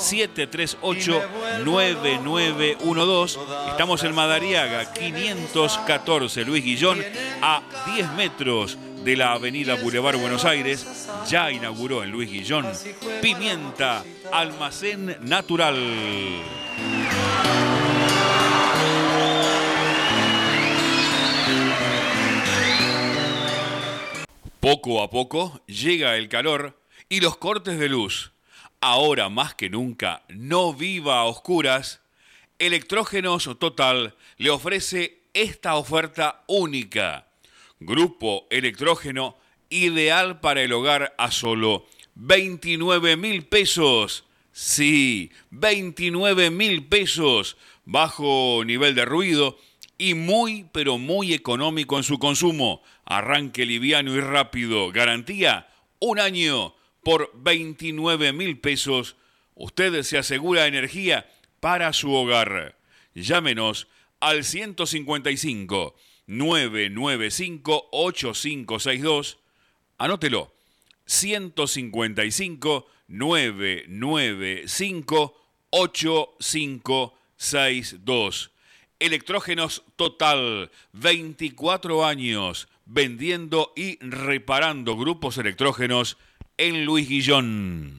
738-9912. Estamos en Madariaga, 514 Luis Guillón, a 10 metros de la avenida Boulevard Buenos Aires. Ya inauguró en Luis Guillón Pimienta, almacén natural. Poco a poco llega el calor y los cortes de luz ahora más que nunca, no viva a oscuras, Electrógenos Total le ofrece esta oferta única. Grupo electrógeno ideal para el hogar a solo 29 mil pesos. Sí, 29 mil pesos. Bajo nivel de ruido y muy, pero muy económico en su consumo. Arranque liviano y rápido. Garantía un año por 29 mil pesos usted se asegura energía para su hogar. Llámenos al 155 995 8562. Anótelo. 155 995 8562. Electrógenos Total, 24 años vendiendo y reparando grupos electrógenos en Luis Guillón.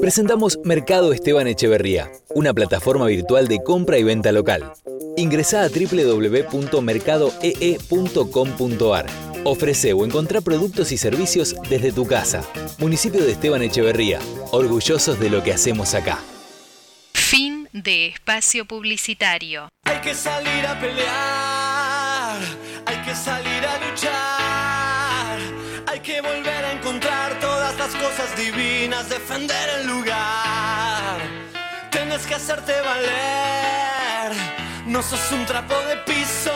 Presentamos Mercado Esteban Echeverría, una plataforma virtual de compra y venta local. Ingresa a www.mercadoee.com.ar. Ofrece o encontrá productos y servicios desde tu casa. Municipio de Esteban Echeverría, orgullosos de lo que hacemos acá. Fin de espacio publicitario. Hay que salir a pelear, hay que salir a luchar, cosas divinas, defender el lugar. Tienes que hacerte valer, no sos un trapo de piso.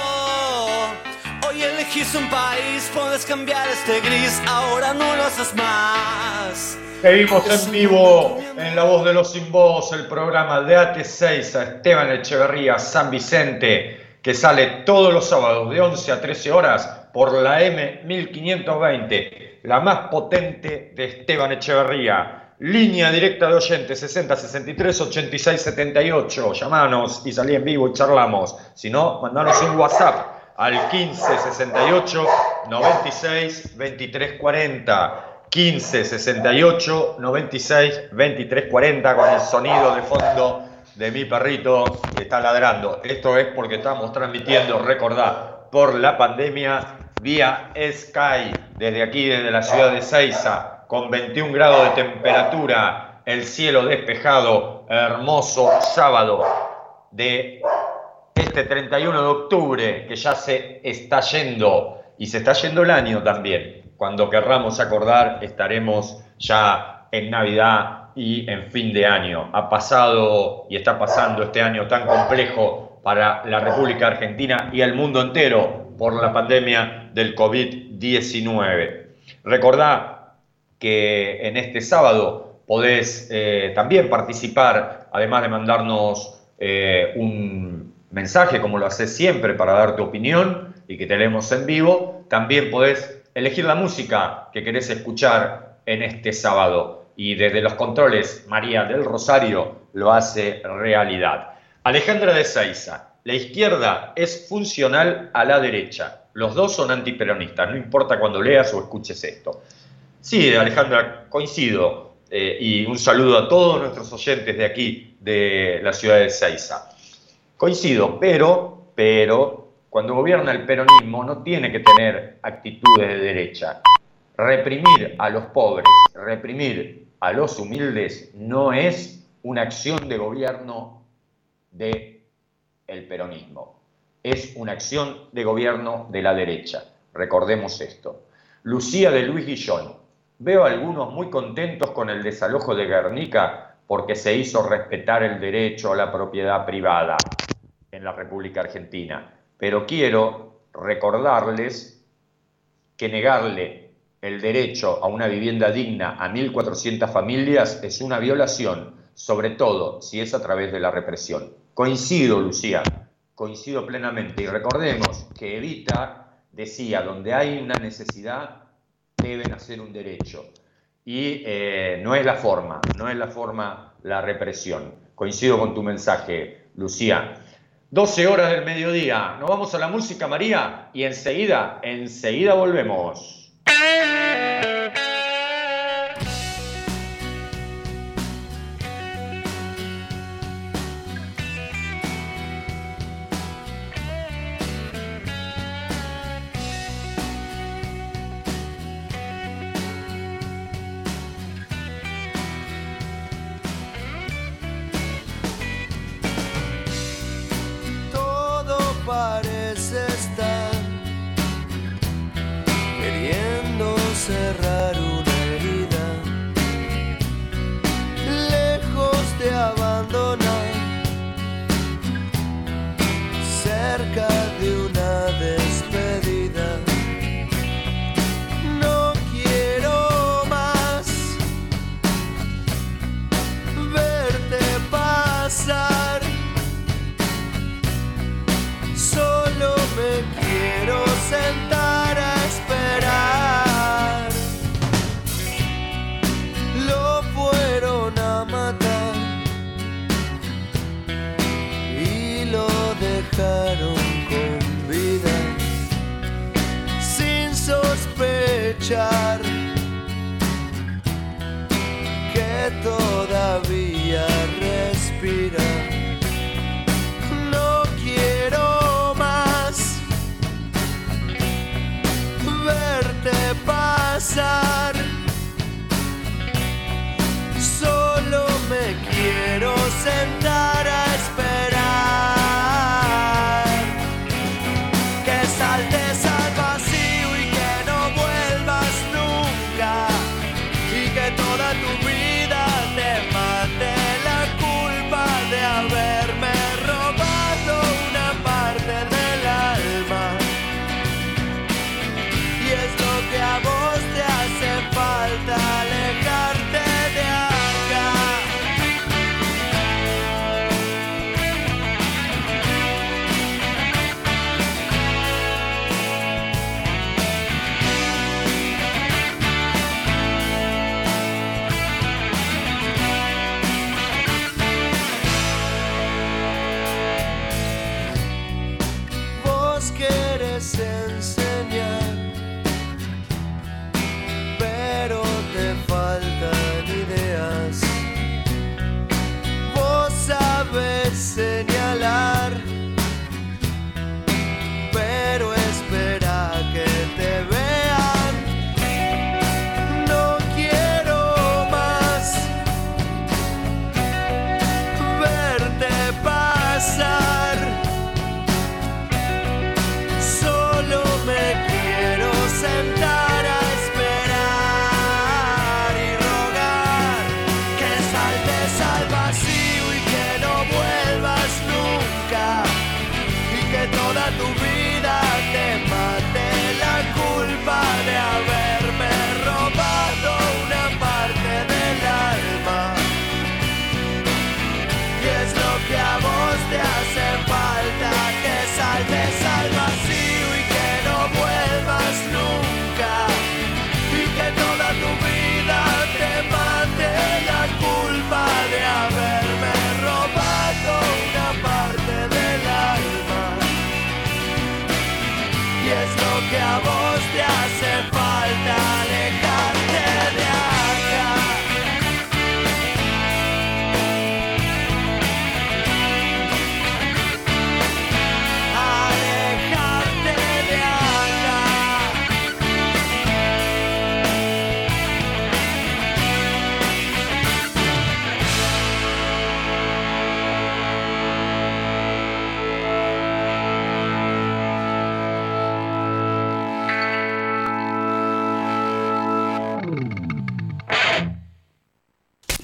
Hoy elegís un país, puedes cambiar este gris, ahora no lo haces más. Seguimos en vivo en La Voz de los Sin Voz, el programa de AT6 a Esteban Echeverría San Vicente, que sale todos los sábados de 11 a 13 horas por la M1520, la más potente de Esteban Echeverría. Línea directa de oyentes 60 63 86 78. Llamanos y salí en vivo y charlamos. Si no, mandanos un WhatsApp al 15 68 96 23 40. 15 68 96 23 40 con el sonido de fondo de mi perrito que está ladrando. Esto es porque estamos transmitiendo, recordad, por la pandemia vía Sky. Desde aquí, desde la ciudad de Ceiza, con 21 grados de temperatura, el cielo despejado, hermoso sábado de este 31 de octubre que ya se está yendo. Y se está yendo el año también. Cuando querramos acordar, estaremos ya en Navidad y en fin de año. Ha pasado y está pasando este año tan complejo para la República Argentina y el mundo entero por la pandemia del COVID-19. Recordá que en este sábado podés eh, también participar, además de mandarnos eh, un mensaje, como lo haces siempre, para dar tu opinión y que te leemos en vivo, también podés elegir la música que querés escuchar en este sábado. Y desde los controles, María del Rosario lo hace realidad. Alejandra de Seiza, la izquierda es funcional a la derecha. Los dos son antiperonistas, no importa cuando leas o escuches esto. Sí, Alejandra, coincido. Eh, y un saludo a todos nuestros oyentes de aquí, de la ciudad de Seiza. Coincido, pero, pero, cuando gobierna el peronismo no tiene que tener actitudes de derecha. Reprimir a los pobres, reprimir a los humildes no es una acción de gobierno de el peronismo. Es una acción de gobierno de la derecha. Recordemos esto. Lucía de Luis Guillón. Veo a algunos muy contentos con el desalojo de Guernica porque se hizo respetar el derecho a la propiedad privada en la República Argentina pero quiero recordarles que negarle el derecho a una vivienda digna a 1.400 familias es una violación, sobre todo si es a través de la represión. Coincido, Lucía, coincido plenamente. Y recordemos que Evita decía, donde hay una necesidad, deben hacer un derecho. Y eh, no es la forma, no es la forma la represión. Coincido con tu mensaje, Lucía. 12 horas del mediodía. Nos vamos a la música, María, y enseguida, enseguida volvemos.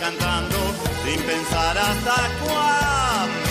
cantando sin pensar hasta cuándo.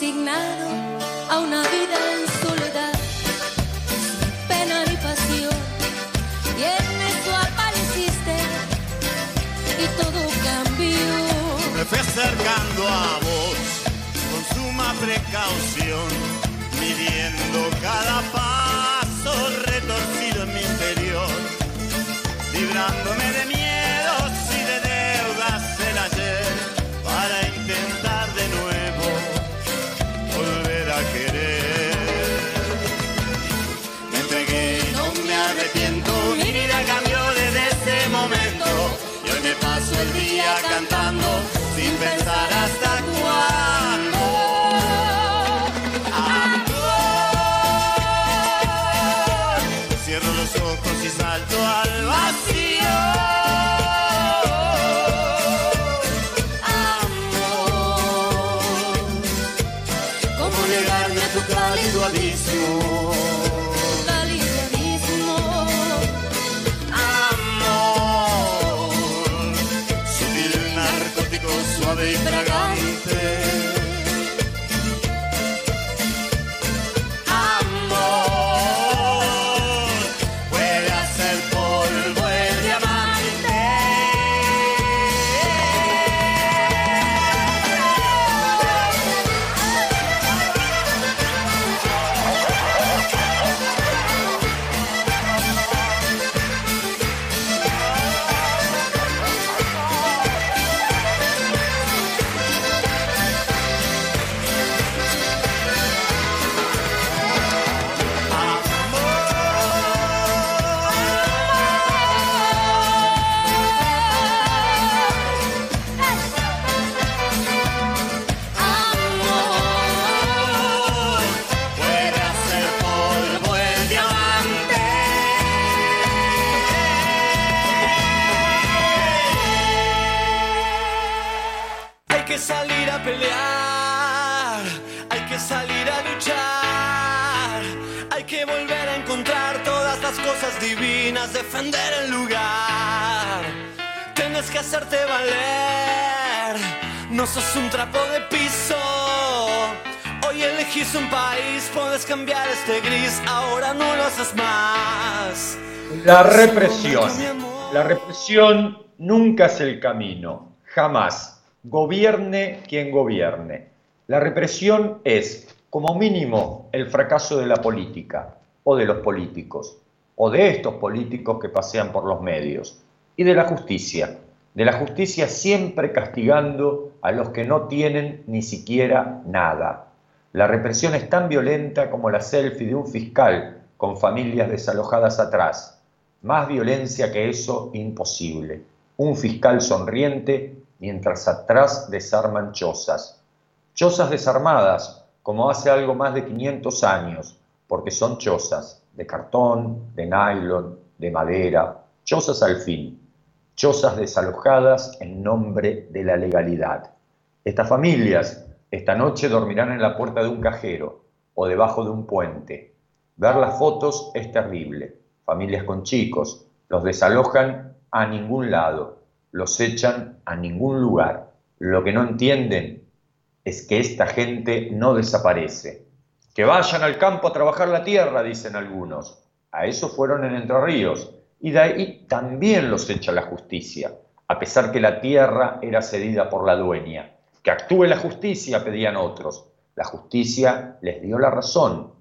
Resignado a una vida en soledad, sin pena ni pasión. Y en eso apareciste y todo cambió. Me fui acercando a vos con suma precaución, midiendo cada paso pensar hasta sos un trapo de piso. Hoy elegís un país, puedes cambiar este gris, ahora no lo haces más. La represión. La represión nunca es el camino, jamás. Gobierne quien gobierne. La represión es, como mínimo, el fracaso de la política, o de los políticos, o de estos políticos que pasean por los medios, y de la justicia. De la justicia siempre castigando a los que no tienen ni siquiera nada. La represión es tan violenta como la selfie de un fiscal con familias desalojadas atrás. Más violencia que eso, imposible. Un fiscal sonriente mientras atrás desarman chozas. Chozas desarmadas, como hace algo más de 500 años, porque son chozas de cartón, de nylon, de madera, chozas al fin, chozas desalojadas en nombre de la legalidad. Estas familias esta noche dormirán en la puerta de un cajero o debajo de un puente. Ver las fotos es terrible. Familias con chicos, los desalojan a ningún lado, los echan a ningún lugar. Lo que no entienden es que esta gente no desaparece. Que vayan al campo a trabajar la tierra, dicen algunos. A eso fueron en Entre Ríos. Y de ahí también los echa la justicia, a pesar que la tierra era cedida por la dueña. Que actúe la justicia, pedían otros. La justicia les dio la razón.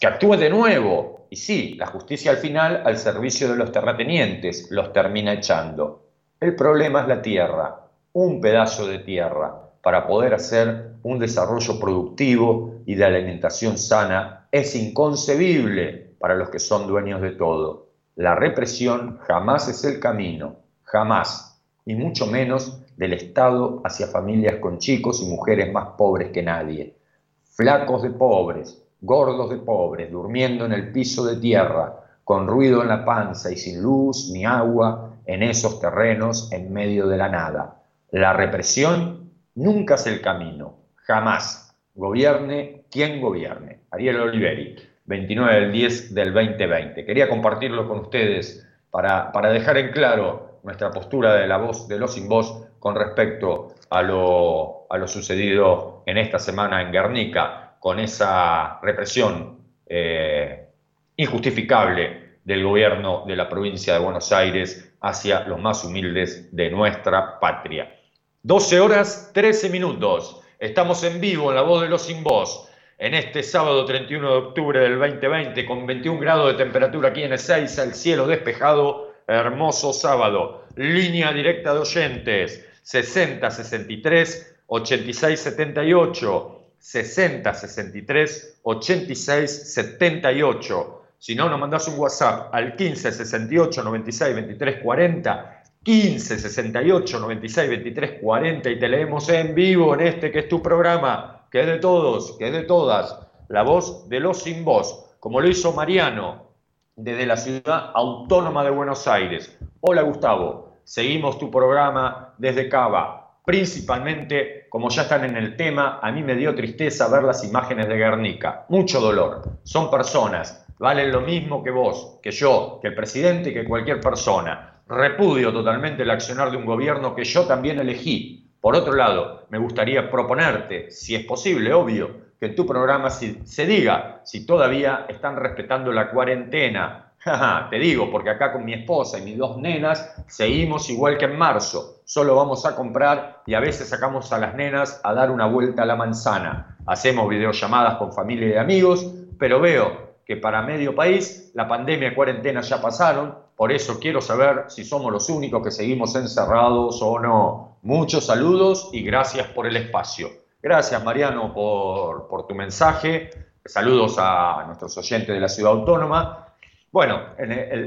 Que actúe de nuevo. Y sí, la justicia al final, al servicio de los terratenientes, los termina echando. El problema es la tierra, un pedazo de tierra, para poder hacer un desarrollo productivo y de alimentación sana, es inconcebible para los que son dueños de todo. La represión jamás es el camino, jamás, y mucho menos del Estado hacia familias con chicos y mujeres más pobres que nadie. Flacos de pobres, gordos de pobres, durmiendo en el piso de tierra, con ruido en la panza y sin luz ni agua en esos terrenos en medio de la nada. La represión nunca es el camino, jamás. Gobierne quien gobierne. Ariel Oliveri, 29 del 10 del 2020. Quería compartirlo con ustedes para, para dejar en claro nuestra postura de la voz de los sin voz con respecto a lo, a lo sucedido en esta semana en Guernica, con esa represión eh, injustificable del gobierno de la provincia de Buenos Aires hacia los más humildes de nuestra patria. 12 horas 13 minutos. Estamos en vivo en La Voz de los Sin Voz en este sábado 31 de octubre del 2020 con 21 grados de temperatura aquí en Ezeiza, el cielo despejado, hermoso sábado. Línea directa de oyentes 60 63 86 78 60 63 86 78 si no, nos mandás un WhatsApp al 15 68 96 23 40, 15 68 96 23 40 y te leemos en vivo en este que es tu programa, que es de todos, que es de todas, la voz de los sin voz, como lo hizo Mariano desde la ciudad autónoma de Buenos Aires. Hola Gustavo, seguimos tu programa desde Cava, principalmente, como ya están en el tema, a mí me dio tristeza ver las imágenes de Guernica, mucho dolor, son personas valen lo mismo que vos, que yo, que el presidente y que cualquier persona. Repudio totalmente el accionar de un gobierno que yo también elegí. Por otro lado, me gustaría proponerte, si es posible, obvio, que tu programa se diga si todavía están respetando la cuarentena. Te digo, porque acá con mi esposa y mis dos nenas seguimos igual que en marzo. Solo vamos a comprar y a veces sacamos a las nenas a dar una vuelta a la manzana. Hacemos videollamadas con familia y amigos, pero veo que para medio país la pandemia y cuarentena ya pasaron, por eso quiero saber si somos los únicos que seguimos encerrados o no. Muchos saludos y gracias por el espacio. Gracias Mariano por, tu mensaje, saludos a nuestros oyentes de la ciudad autónoma. Bueno,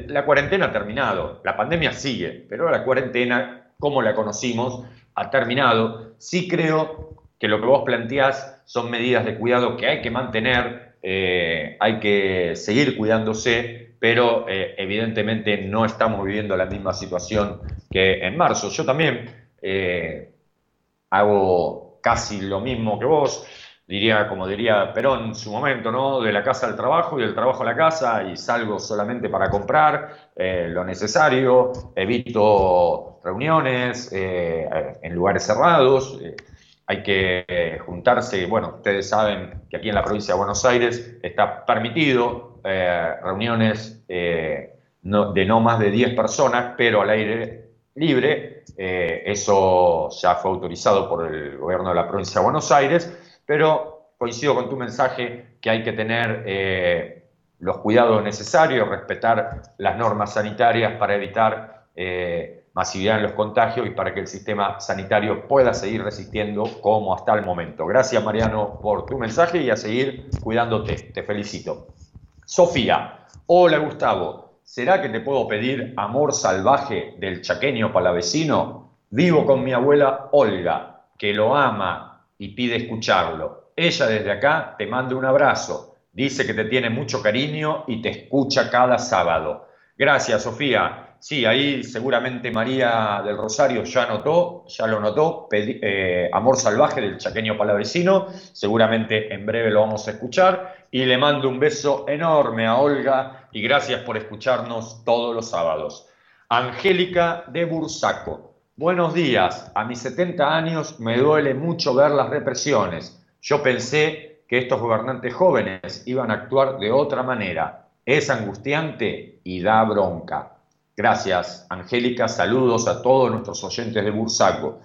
la cuarentena ha terminado, la pandemia sigue, pero la cuarentena, como la conocimos, ha terminado. Sí creo que lo que vos planteás son medidas de cuidado que hay que mantener, eh, hay que seguir cuidándose, pero eh, evidentemente no estamos viviendo la misma situación que en marzo. Yo también eh, hago casi lo mismo que vos, diría, como diría Perón en su momento, ¿no? De la casa al trabajo y del trabajo a la casa y salgo solamente para comprar lo necesario, evito reuniones en lugares cerrados hay que eh, juntarse, bueno, ustedes saben que aquí en la provincia de Buenos Aires está permitido eh, reuniones eh, de no más de 10 personas, pero al aire libre, eso ya fue autorizado por el gobierno de la provincia de Buenos Aires, pero coincido con tu mensaje que hay que tener los cuidados necesarios, respetar las normas sanitarias para evitar masividad en los contagios y para que el sistema sanitario pueda seguir resistiendo como hasta el momento. Gracias Mariano por tu mensaje y a seguir cuidándote. Te felicito. Sofía, hola Gustavo, ¿será que te puedo pedir Amor Salvaje del chaqueño palavecino? Vivo con mi abuela Olga, que lo ama y pide escucharlo. Ella desde acá te manda un abrazo. Dice que te tiene mucho cariño y te escucha cada sábado. Gracias, Sofía. Sí, ahí seguramente María del Rosario ya notó, ya lo notó, eh, Amor Salvaje del Chaqueño Palavecino, seguramente en breve lo vamos a escuchar, y le mando un beso enorme a Olga y gracias por escucharnos todos los sábados. Angélica de Bursaco, buenos días, a mis 70 años me duele mucho ver las represiones, yo pensé que estos gobernantes jóvenes iban a actuar de otra manera, es angustiante y da bronca. Gracias, Angélica. Saludos a todos nuestros oyentes de Bursaco.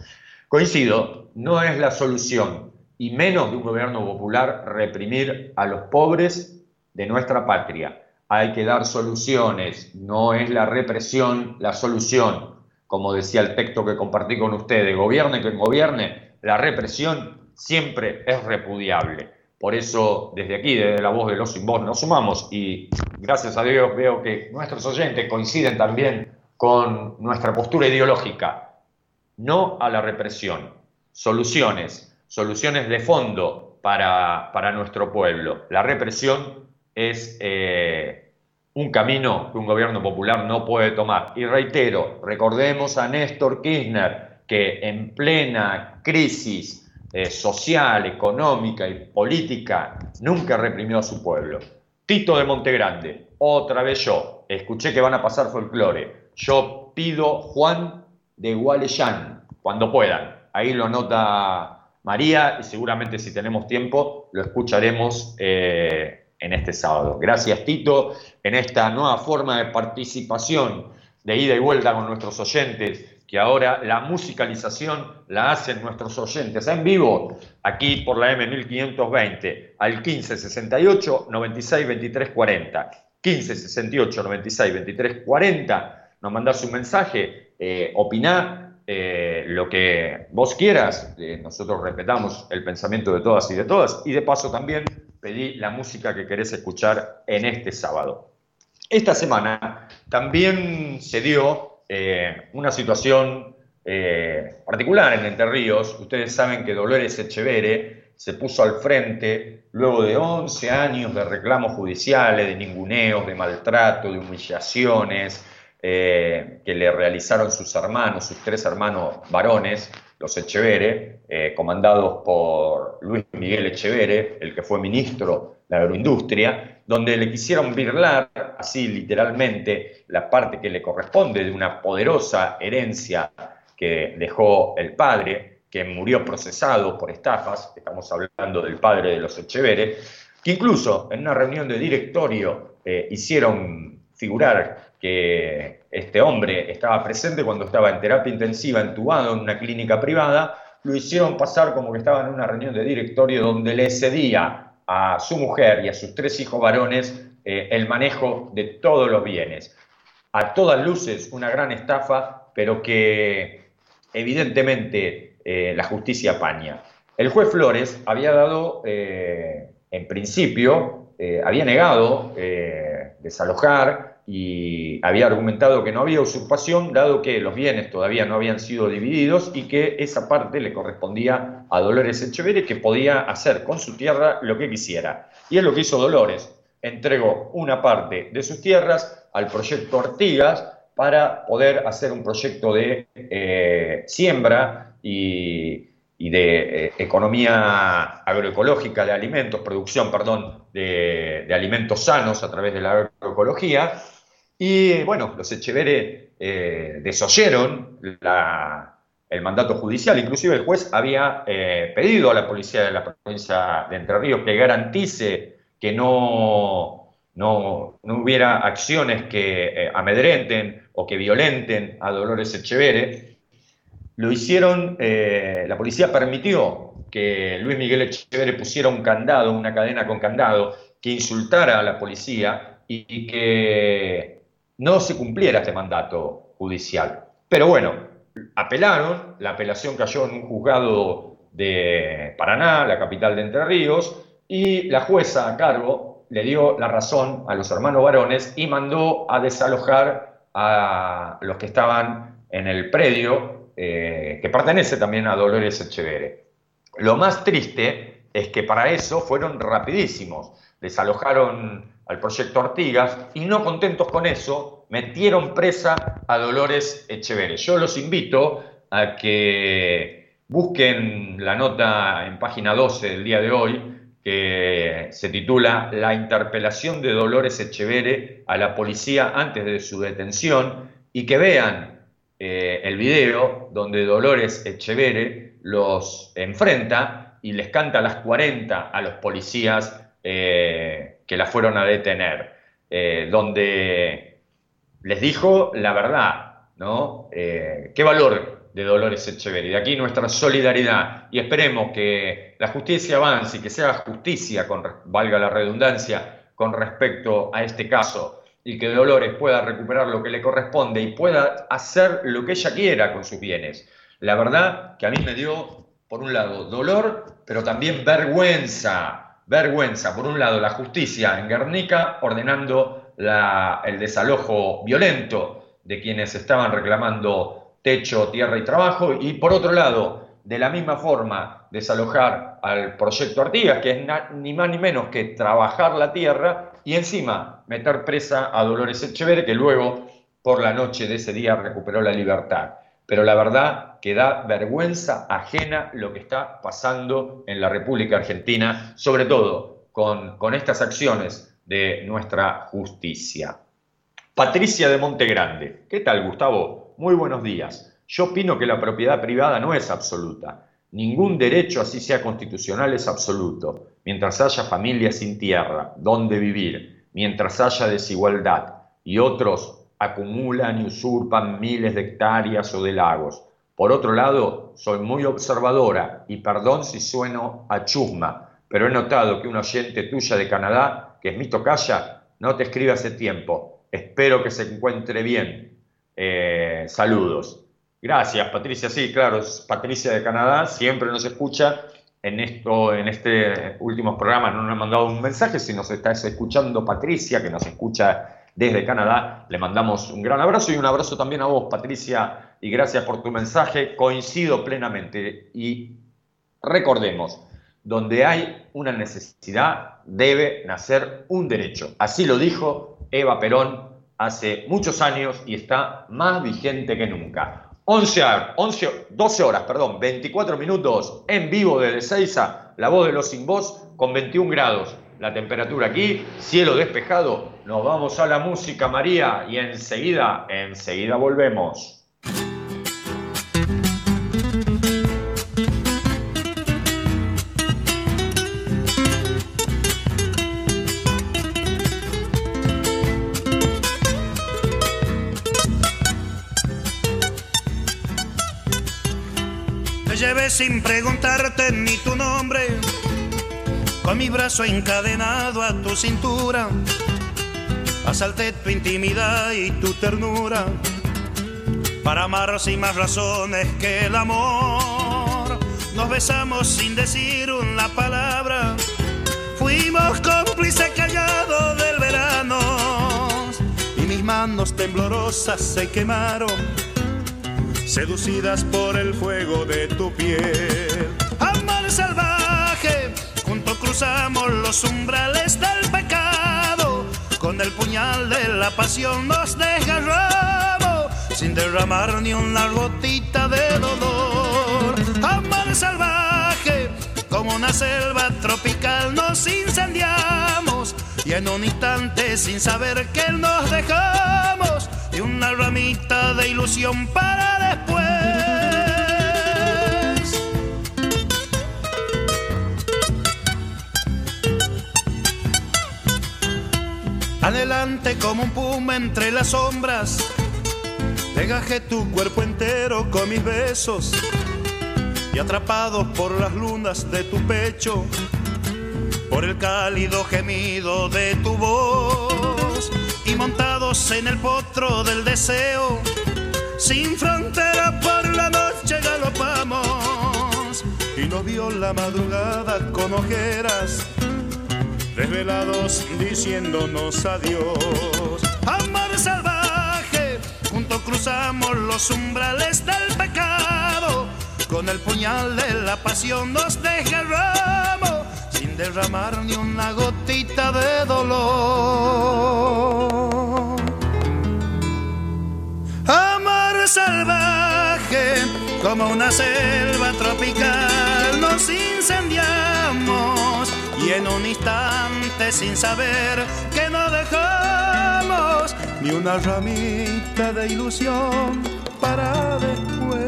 Coincido, no es la solución, y menos de un gobierno popular, reprimir a los pobres de nuestra patria. Hay que dar soluciones, no es la represión la solución. Como decía el texto que compartí con ustedes, gobierne quien gobierne, la represión siempre es repudiable. Por eso, desde aquí, desde la voz de los sin voz, nos sumamos y gracias a Dios veo que nuestros oyentes coinciden también con nuestra postura ideológica. No a la represión. Soluciones, soluciones de fondo para, para nuestro pueblo. La represión es eh, un camino que un gobierno popular no puede tomar. Y reitero, recordemos a Néstor Kirchner que en plena crisis eh, social, económica y política, nunca reprimió a su pueblo. Tito de Montegrande, otra vez yo, escuché que van a pasar folclore. Yo pido Juan de Gualeyán, cuando puedan. Ahí lo anota María y seguramente si tenemos tiempo lo escucharemos eh, en este sábado. Gracias Tito, en esta nueva forma de participación, de ida y vuelta con nuestros oyentes que ahora la musicalización la hacen nuestros oyentes en vivo, aquí por la M1520, al 1568 96 23 40. 1568 96 23 40, nos mandás un mensaje, eh, opiná eh, lo que vos quieras, eh, nosotros respetamos el pensamiento de todas y de todas, y de paso también pedí la música que querés escuchar en este sábado. Esta semana también se dio eh, una situación eh, particular en Entre Ríos. Ustedes saben que Dolores Echevere se puso al frente luego de 11 años de reclamos judiciales, de ninguneos, de maltrato, de humillaciones eh, que le realizaron sus hermanos, sus tres hermanos varones, los Echevere, comandados por Luis Miguel Echevere, el que fue ministro de Agroindustria, donde le quisieron birlar, así literalmente, la parte que le corresponde de una poderosa herencia que dejó el padre, que murió procesado por estafas, estamos hablando del padre de los Echeveres, que incluso en una reunión de directorio eh, hicieron figurar que este hombre estaba presente cuando estaba en terapia intensiva, entubado en una clínica privada, lo hicieron pasar como que estaba en una reunión de directorio donde le cedía a su mujer y a sus tres hijos varones eh, el manejo de todos los bienes. A todas luces una gran estafa, pero que evidentemente eh, la justicia apaña. El juez Flores había dado, eh, en principio, había negado desalojar y había argumentado que no había usurpación, dado que los bienes todavía no habían sido divididos y que esa parte le correspondía a Dolores Echeverri, que podía hacer con su tierra lo que quisiera. Y es lo que hizo Dolores, entregó una parte de sus tierras al proyecto Artigas para poder hacer un proyecto de eh, siembra y, de eh, economía agroecológica de alimentos, producción, perdón, de, de alimentos sanos a través de la agroecología, y bueno, los Echeverre eh, desoyeron el mandato judicial. Inclusive el juez había eh, pedido a la policía de la provincia de Entre Ríos que garantice que no, no, hubiera acciones que eh, amedrenten o que violenten a Dolores Echeverre. Lo hicieron, la policía permitió que Luis Miguel Echeverre pusiera un candado, una cadena con candado, que insultara a la policía y que no se cumpliera este mandato judicial. Pero bueno, apelaron, la apelación cayó en un juzgado de Paraná, la capital de Entre Ríos, y la jueza a cargo le dio la razón a los hermanos varones y mandó a desalojar a los que estaban en el predio, eh, que pertenece también a Dolores Echevere. Lo más triste es que para eso fueron rapidísimos. Desalojaron al proyecto Artigas y no contentos con eso, metieron presa a Dolores Echeverre. Yo los invito a que busquen la nota en página 12 del día de hoy, que se titula La interpelación de Dolores Echeverre a la policía antes de su detención y que vean eh, el video donde Dolores Echeverre los enfrenta y les canta a las 40 a los policías eh, que la fueron a detener, eh, donde les dijo la verdad, ¿no? Eh, ¿Qué valor de Dolores Echeverri? De aquí nuestra solidaridad y esperemos que la justicia avance y que sea justicia, con, valga la redundancia, con respecto a este caso y que Dolores pueda recuperar lo que le corresponde y pueda hacer lo que ella quiera con sus bienes. La verdad que a mí me dio, por un lado, dolor, pero también vergüenza, vergüenza. Por un lado, la justicia en Guernica ordenando el desalojo violento de quienes estaban reclamando techo, tierra y trabajo, y por otro lado, de la misma forma, desalojar al proyecto Artigas, que es ni más ni menos que trabajar la tierra y encima meter presa a Dolores Echeverri, que luego, por la noche de ese día, recuperó la libertad. Pero la verdad que da vergüenza ajena lo que está pasando en la República Argentina, sobre todo con, estas acciones de nuestra justicia. Patricia de Montegrande. ¿Qué tal, Gustavo? Muy buenos días. Yo opino que la propiedad privada no es absoluta. Ningún derecho, así sea constitucional, es absoluto. Mientras haya familias sin tierra, donde vivir, mientras haya desigualdad y otros acumulan y usurpan miles de hectáreas o de lagos. Por otro lado, soy muy observadora y perdón si sueno a chusma, pero he notado que un oyente tuya de Canadá, que es mi tocaya, no te escribe hace tiempo. Espero que se encuentre bien. Eh, saludos. Gracias, Patricia. Sí, claro, es Patricia de Canadá, siempre nos escucha. En, esto, en este último programa no nos ha mandado un mensaje, si nos está escuchando Patricia, que nos escucha desde Canadá, le mandamos un gran abrazo y un abrazo también a vos, Patricia, y gracias por tu mensaje. Coincido plenamente y recordemos, donde hay una necesidad debe nacer un derecho. Así lo dijo Eva Perón hace muchos años y está más vigente que nunca. 11, 11, 12 horas, perdón, 24 minutos en vivo desde Seiza, la voz de los sin voz con 21 grados. La temperatura aquí, cielo despejado. Nos vamos a la música, María, y enseguida, enseguida volvemos. sin preguntarte ni tu nombre, con mi brazo encadenado a tu cintura, asalté tu intimidad y tu ternura, para amar sin más razones que el amor. Nos besamos sin decir una palabra, fuimos cómplices callados del verano, y mis manos temblorosas se quemaron seducidas por el fuego de tu piel. Amor salvaje, cruzamos los umbrales del pecado, con el puñal de la pasión nos desgarramos, sin derramar ni una gotita de dolor. Amor salvaje, como una selva tropical nos incendiamos, y en un instante sin saber que nos dejamos una ramita de ilusión para después. Adelante como un puma entre las sombras, Degajé tu cuerpo entero con mis besos. Y atrapado por las lunas de tu pecho, por el cálido gemido de tu voz. Y montados en el potro del deseo, sin frontera por la noche galopamos. Y nos vio la madrugada con ojeras, desvelados diciéndonos adiós. Amor salvaje, juntos cruzamos los umbrales del pecado, con el puñal de la pasión nos desgarramos derramar ni una gotita de dolor. Amor salvaje, como una selva tropical, nos incendiamos y en un instante sin saber que no dejamos ni una ramita de ilusión para después.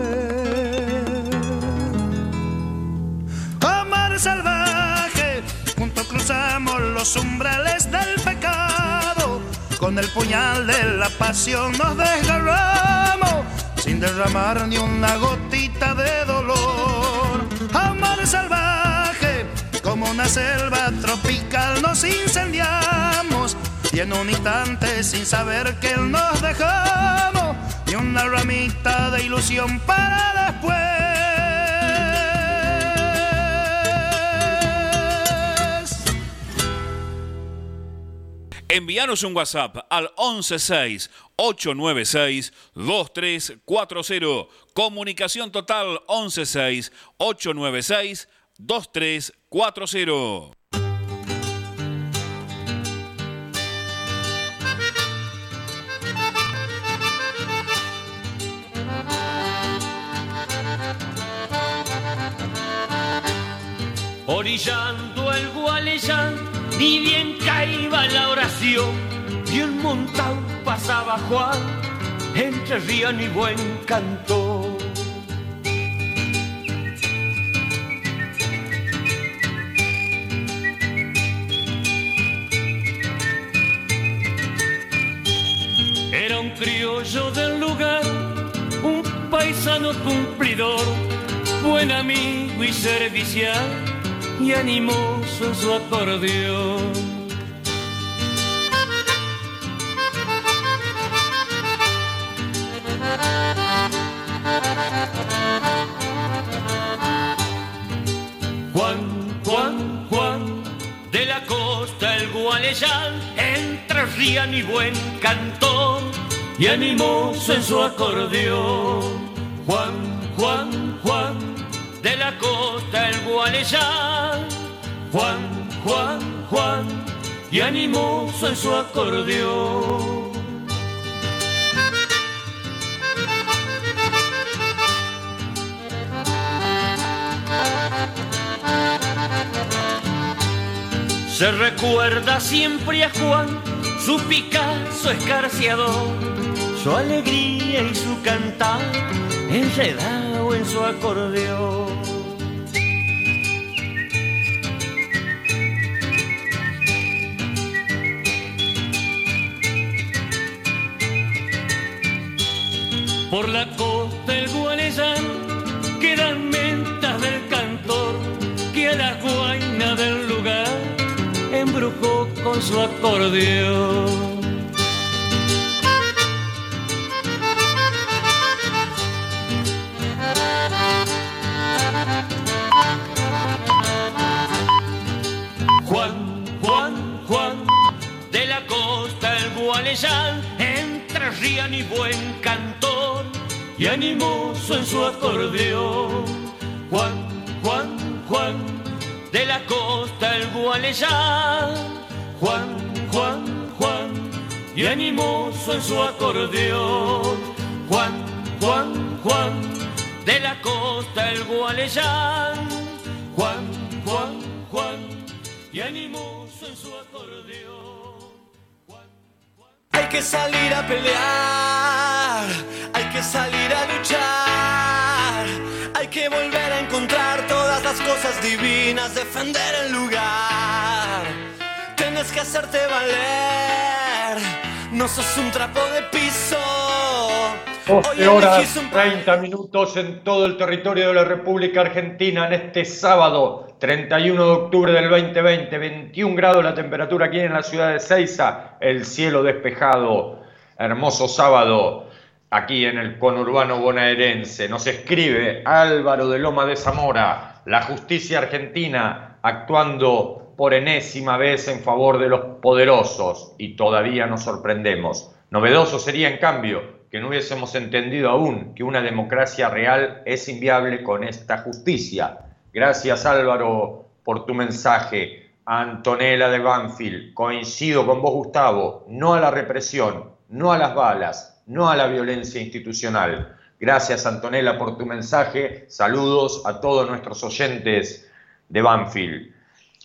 Amor salvaje cruzamos los umbrales del pecado, con el puñal de la pasión nos desgarramos sin derramar ni una gotita de una selva tropical nos incendiamos y en un instante sin saber que nos dejamos ni una ramita de ilusión para después. Envíanos un WhatsApp al 116-896-2340. Comunicación total 116-896-2340. Orillando el Gualeyán, ni bien caía la oración, y un montón pasaba Juan, entre rían y buen canto. Era un criollo del lugar, un paisano cumplidor, buen amigo y servicial y animoso su acordeón. Juan, Juan, Juan, costa el Gualeyán, entre rían y buen cantor y animoso en su acordeón. Juan, Juan, Juan, de la costa el Gualeyán. Juan, Juan, Juan, y animoso en su acordeón. Se recuerda siempre a Juan, su Picasso escarciador, su alegría y su cantar, enredado en su acordeón. Por la costa del Gualeyán quedan mentas del embrujó con su acordeón. Juan, Juan, Juan, de la costa el Gualeyán, entre rían y buen cantor, y animoso en su acordeón. Juan, Juan, Juan, de la costa el Gualeyán. Juan, Juan, Juan, y animoso en su acordeón. Juan, Juan, Juan, de la costa el Gualeyán. Juan, Juan, Juan, y animoso en su acordeón. Hay que salir a pelear, hay que salir a luchar, hay que volver a encontrar las cosas divinas, defender el lugar. Tienes que hacerte valer, no sos un trapo de piso. 12 horas 30 minutos en todo el territorio de la República Argentina en este sábado 31 de octubre del 2020, 21 grados la temperatura aquí en la ciudad de Ceiza, el cielo despejado, hermoso sábado aquí en el conurbano bonaerense. Nos escribe Álvaro de Loma de Zamora, la justicia argentina actuando por enésima vez en favor de los poderosos y todavía nos sorprendemos. Novedoso sería en cambio que no hubiésemos entendido aún que una democracia real es inviable con esta justicia. Gracias Álvaro por tu mensaje. Antonella de Banfield, coincido con vos Gustavo, no a la represión, no a las balas, no a la violencia institucional. Gracias Antonella por tu mensaje. Saludos a todos nuestros oyentes de Banfield.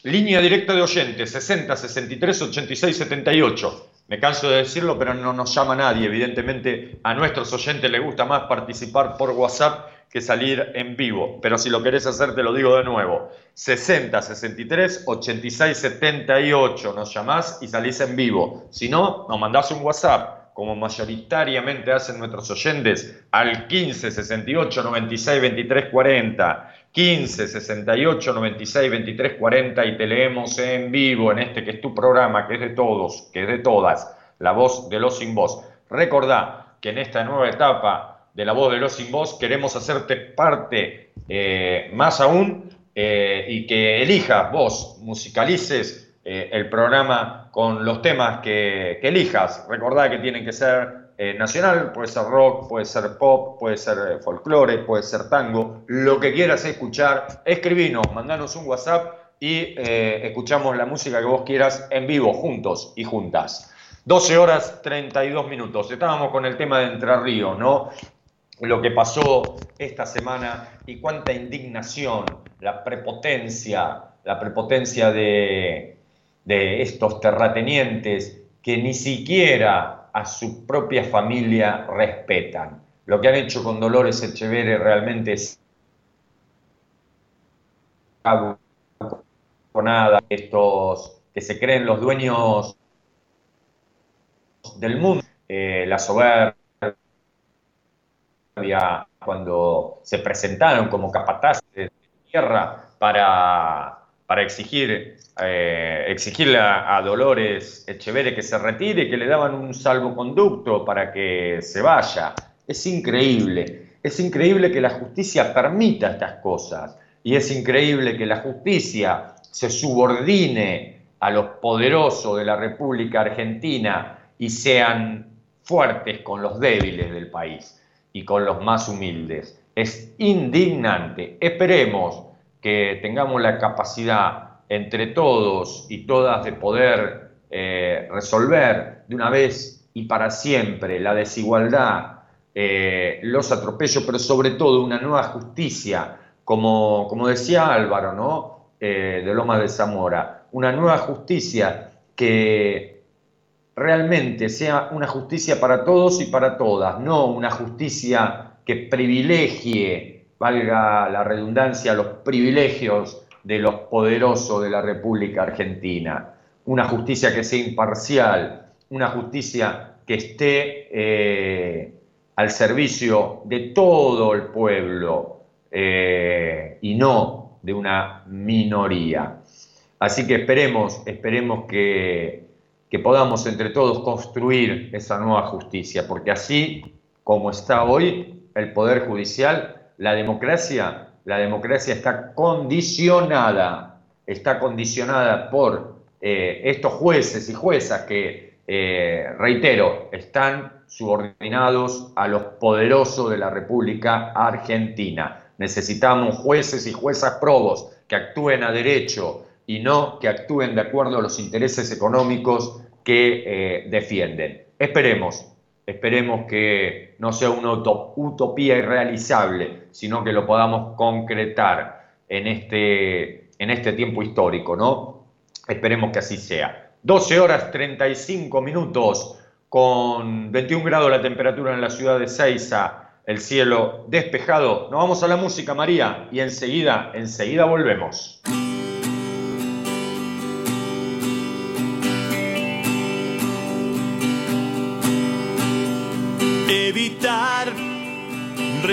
Línea directa de oyentes 60 63 86 78. Me canso de decirlo, pero no nos llama nadie. Evidentemente a nuestros oyentes les gusta más participar por WhatsApp que salir en vivo. Pero si lo querés hacer, te lo digo de nuevo. 60 63 86 78 nos llamás y salís en vivo. Si no, nos mandás un WhatsApp, como mayoritariamente hacen nuestros oyentes, al 15 68 96 23 40. 15 68 96 23 40 y te leemos en vivo en este que es tu programa, que es de todos, que es de todas, la voz de los sin voz. Recordá que en esta nueva etapa de la voz de los sin voz queremos hacerte parte eh, más aún eh, y que elijas vos, musicalices eh, el programa con los temas que, elijas. Recordá que tienen que ser eh, nacional, puede ser rock, puede ser pop, puede ser eh, folclore, puede ser tango, lo que quieras escuchar, escribinos, mandanos un WhatsApp y eh, escuchamos la música que vos quieras en vivo, juntos y juntas. 12 horas 32 minutos. Estábamos con el tema de Entre Ríos, ¿no? Lo que pasó esta semana y cuánta indignación, la prepotencia, la prepotencia de, de estos terratenientes que ni siquiera a su propia familia respetan. Lo que han hecho con Dolores Echeverre realmente es nada. Estos que se creen los dueños del mundo, eh, la soberbia, cuando se presentaron como capataces de tierra para, para exigir eh, exigirle a, Dolores Echeverre que se retire, que le daban un salvoconducto para que se vaya. Es increíble, es increíble que la justicia permita estas cosas y es increíble que la justicia se subordine a los poderosos de la República Argentina y sean fuertes con los débiles del país y con los más humildes. Es indignante. Esperemos que tengamos la capacidad entre todos y todas de poder eh, resolver de una vez y para siempre la desigualdad, eh, los atropellos, pero sobre todo una nueva justicia, como, como decía Álvaro, ¿no? Eh, de Loma de Zamora, una nueva justicia que realmente sea una justicia para todos y para todas, no una justicia que privilegie, valga la redundancia, los privilegios de los poderosos de la República Argentina, una justicia que sea imparcial, una justicia que esté eh, al servicio de todo el pueblo eh, y no de una minoría. Así que esperemos, esperemos que, que podamos entre todos construir esa nueva justicia, porque así como está hoy el Poder Judicial, la democracia la democracia está condicionada, está condicionada por eh, estos jueces y juezas que, eh, reitero, están subordinados a los poderosos de la República Argentina. Necesitamos jueces y juezas probos que actúen a derecho y no que actúen de acuerdo a los intereses económicos que eh, defienden. Esperemos, Esperemos que no sea una utopía irrealizable, sino que lo podamos concretar en este, en este tiempo histórico, ¿no? Esperemos que así sea. 12 horas 35 minutos, con 21 grados la temperatura en la ciudad de Ceiza, el cielo despejado. Nos vamos a la música, María, y enseguida, enseguida volvemos.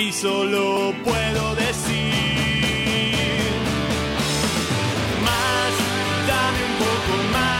y solo puedo decir más, dame un poco más,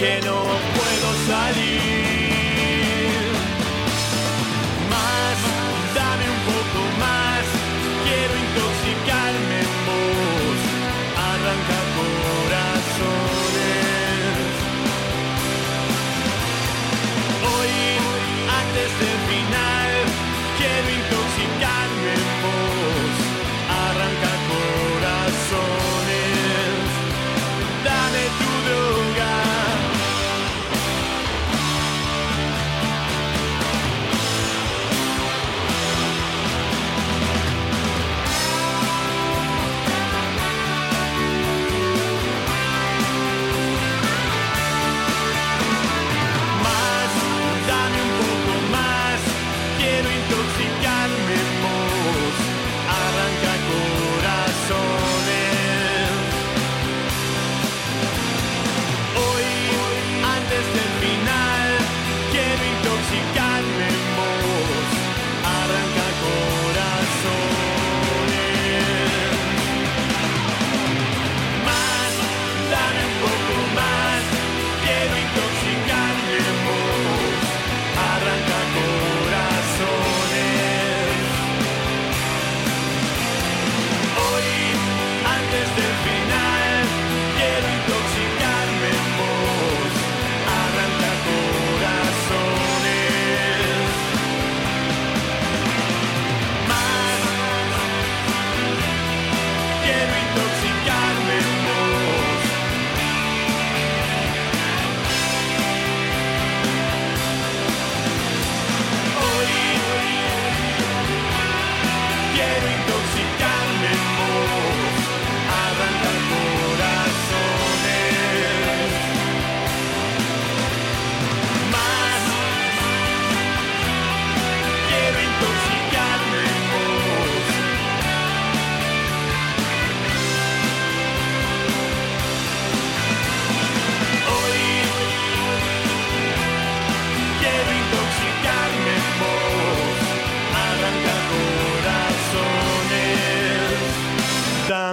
del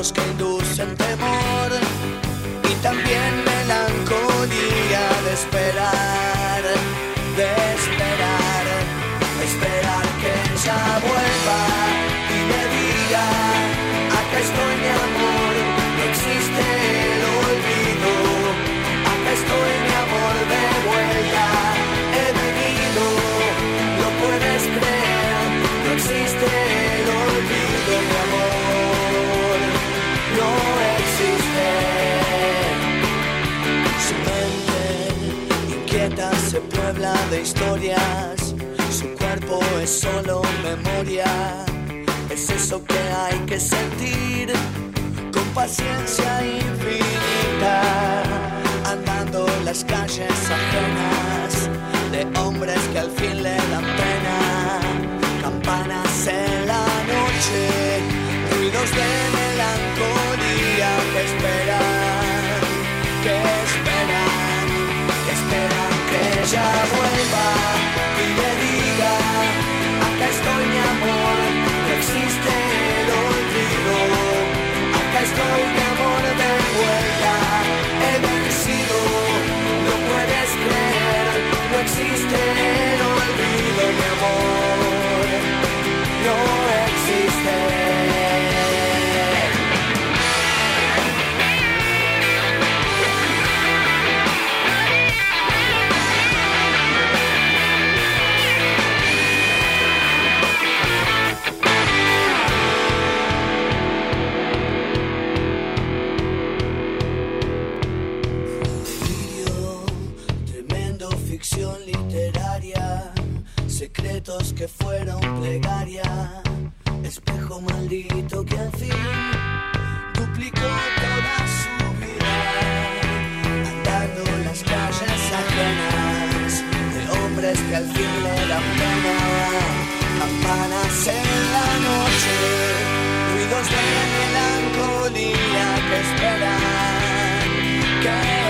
Sonidos que inducen de historias, su cuerpo es solo memoria, es eso que hay que sentir con paciencia infinita, andando las calles ajenas de hombres que al fin le dan pena, campanas se ruidos de melancolía que esperan, que esperan, que esperan que ella vuelva secretos que fueron plegaria, espejo maldito que al fin duplicó toda su vida, andando en las calles ajenas de hombres que al fin le dan pena, campanas en la noche, ruidos de melancolía que esperan, que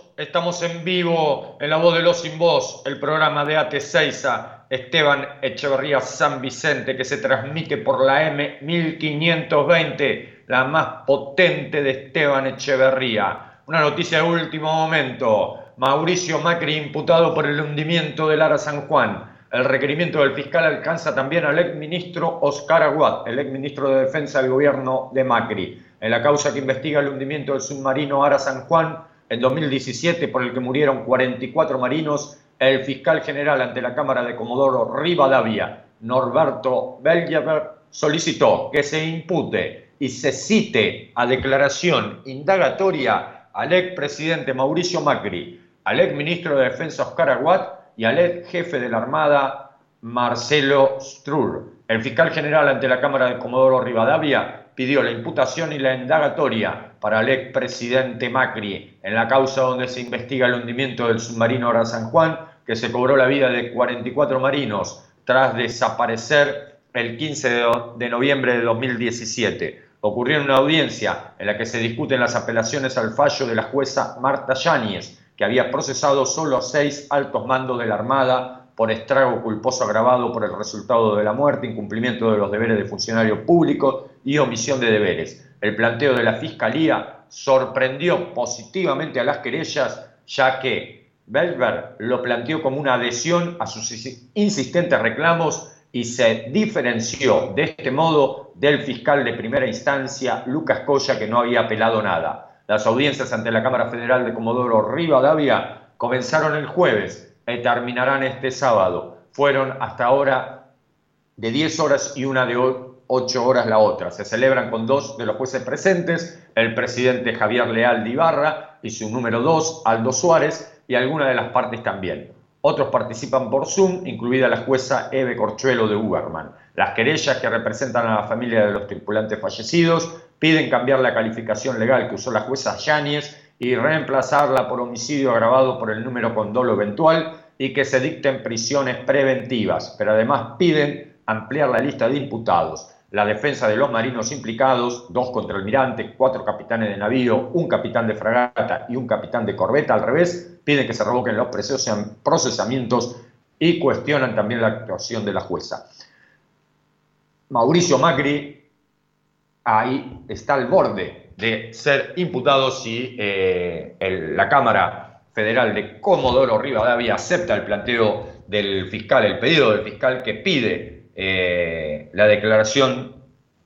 Estamos en vivo en La Voz de los Sin Voz, el programa de AT6A Esteban Echeverría San Vicente, que se transmite por la M1520, la más potente de Esteban Echeverría. Una noticia de último momento. Mauricio Macri imputado por el hundimiento del Ara San Juan. El requerimiento del fiscal alcanza también al exministro Oscar Aguad, el exministro de Defensa del gobierno de Macri. En la causa que investiga el hundimiento del submarino Ara San Juan, en 2017, por el que murieron 44 marinos, el fiscal general ante la Cámara de Comodoro Rivadavia, Norberto Belgeber, solicitó que se impute y se cite a declaración indagatoria al expresidente Mauricio Macri, al exministro de Defensa Oscar Aguad y al ex jefe de la Armada Marcelo Strur. El fiscal general ante la Cámara de Comodoro Rivadavia pidió la imputación y la indagatoria para el expresidente Macri en la causa donde se investiga el hundimiento del submarino Ara San Juan, que se cobró la vida de 44 marinos tras desaparecer el 15 de, noviembre de 2017. Ocurrió en una audiencia en la que se discuten las apelaciones al fallo de la jueza Marta Yáñez, que había procesado solo a seis altos mandos de la Armada por estrago culposo agravado por el resultado de la muerte, incumplimiento de los deberes de funcionarios públicos y omisión de deberes. El planteo de la Fiscalía sorprendió positivamente a las querellas, ya que Belver lo planteó como una adhesión a sus insistentes reclamos y se diferenció de este modo del fiscal de primera instancia, Lucas Coya, que no había apelado nada. Las audiencias ante la Cámara Federal de Comodoro Rivadavia comenzaron el jueves y terminarán este sábado. Fueron hasta ahora de 10 horas y una de 8 horas la otra. Se celebran con dos de los jueces presentes, el presidente Javier Leal de Ibarra y su número 2, Aldo Suárez, y algunas de las partes también. Otros participan por Zoom, incluida la jueza Eve Corchuelo de Uberman. Las querellas que representan a la familia de los tripulantes fallecidos piden cambiar la calificación legal que usó la jueza Yáñez y reemplazarla por homicidio agravado por el número con dolo eventual y que se dicten prisiones preventivas, pero además piden ampliar la lista de imputados. La defensa de los marinos implicados, dos contraalmirantes, cuatro capitanes de navío, un capitán de fragata y un capitán de corbeta, al revés, piden que se revoquen los procesamientos y cuestionan también la actuación de la jueza. Mauricio Macri ahí está al borde de ser imputado si eh, la Cámara Federal de Comodoro Rivadavia acepta el planteo del fiscal, el pedido del fiscal que pide eh, la declaración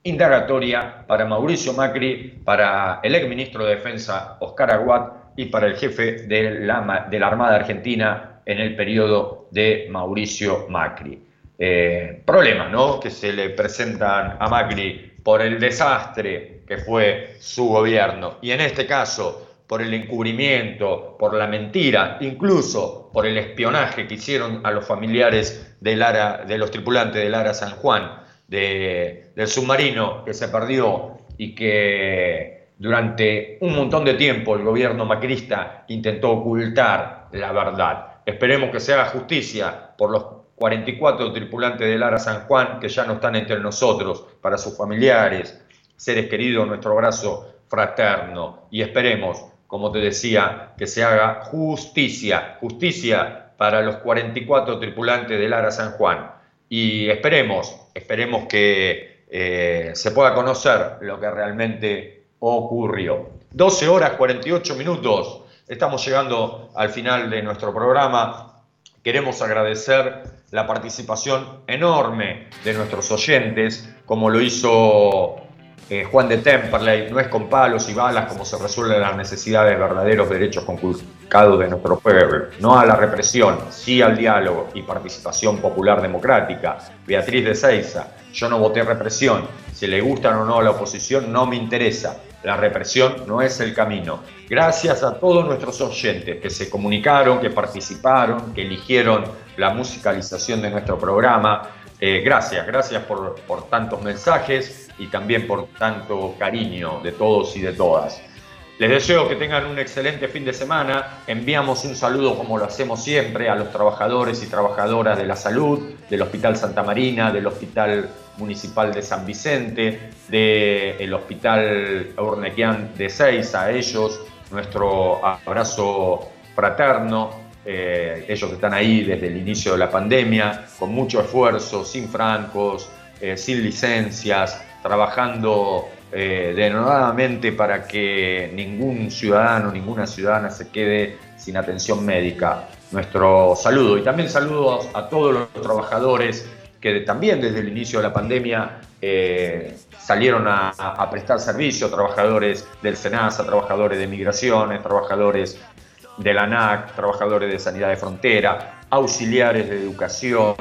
indagatoria para Mauricio Macri, para el exministro de Defensa Oscar Aguad y para el jefe de la, de la Armada Argentina en el periodo de Mauricio Macri. Eh, problemas ¿no? que se le presentan a Macri por el desastre que fue su gobierno y en este caso por el encubrimiento, por la mentira, incluso por el espionaje que hicieron a los familiares del Ara, de los tripulantes del Ara San Juan, de- del submarino que se perdió y que durante un montón de tiempo el gobierno macrista intentó ocultar la verdad. Esperemos que se haga justicia por los 44 tripulantes del Ara San Juan que ya no están entre nosotros, para sus familiares, seres queridos, nuestro abrazo fraterno y esperemos, como te decía, que se haga justicia, justicia para los 44 tripulantes del Ara San Juan y esperemos, esperemos que eh, se pueda conocer lo que realmente ocurrió. 12 horas 48 minutos, estamos llegando al final de nuestro programa. Queremos agradecer la participación enorme de nuestros oyentes, como lo hizo eh, Juan de Temperley, no es con palos y balas como se resuelven las necesidades de verdaderos derechos conculcados de nuestro pueblo, no a la represión, sí al diálogo y participación popular democrática. Beatriz de Seiza, yo no voté represión, si le gustan o no a la oposición no me interesa, la represión no es el camino. Gracias a todos nuestros oyentes que se comunicaron, que participaron, que eligieron la musicalización de nuestro programa. Eh, gracias, gracias por, tantos mensajes y también por tanto cariño de todos y de todas. Les deseo que tengan un excelente fin de semana. Enviamos un saludo, como lo hacemos siempre, a los trabajadores y trabajadoras de la salud, del Hospital Santa Marina, del Hospital Municipal de San Vicente, del Hospital Urnequian de Seis, a ellos nuestro abrazo fraterno. Eh, ellos están ahí desde el inicio de la pandemia, con mucho esfuerzo, sin francos, eh, sin licencias, trabajando eh, denodadamente para que ningún ciudadano, ninguna ciudadana se quede sin atención médica. Nuestro saludo y también saludos a todos los trabajadores que también desde el inicio de la pandemia eh, salieron a, a prestar servicio, trabajadores del SENASA, trabajadores de migraciones, trabajadores de la ANAC, trabajadores de sanidad de frontera, auxiliares de educación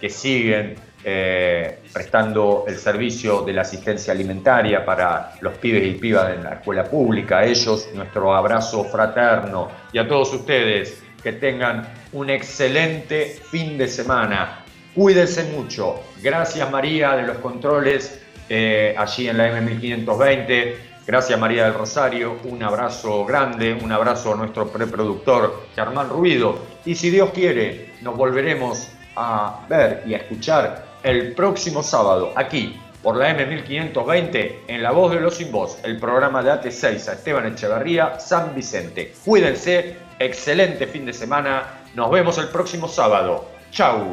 que siguen eh, prestando el servicio de la asistencia alimentaria para los pibes y pibas en la escuela pública. A ellos nuestro abrazo fraterno y a todos ustedes que tengan un excelente fin de semana. Cuídense mucho. Gracias María de los controles eh, allí en la M1520. Gracias María del Rosario, un abrazo grande, un abrazo a nuestro preproductor Germán Ruido. Y si Dios quiere, nos volveremos a ver y a escuchar el próximo sábado aquí por la M1520 en La Voz de los Sin Voz, el programa de AT6 a Esteban Echeverría, San Vicente. Cuídense, excelente fin de semana, nos vemos el próximo sábado. Chau.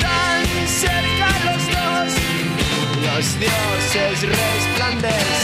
Tan cerca los dos, los dioses resplandecen.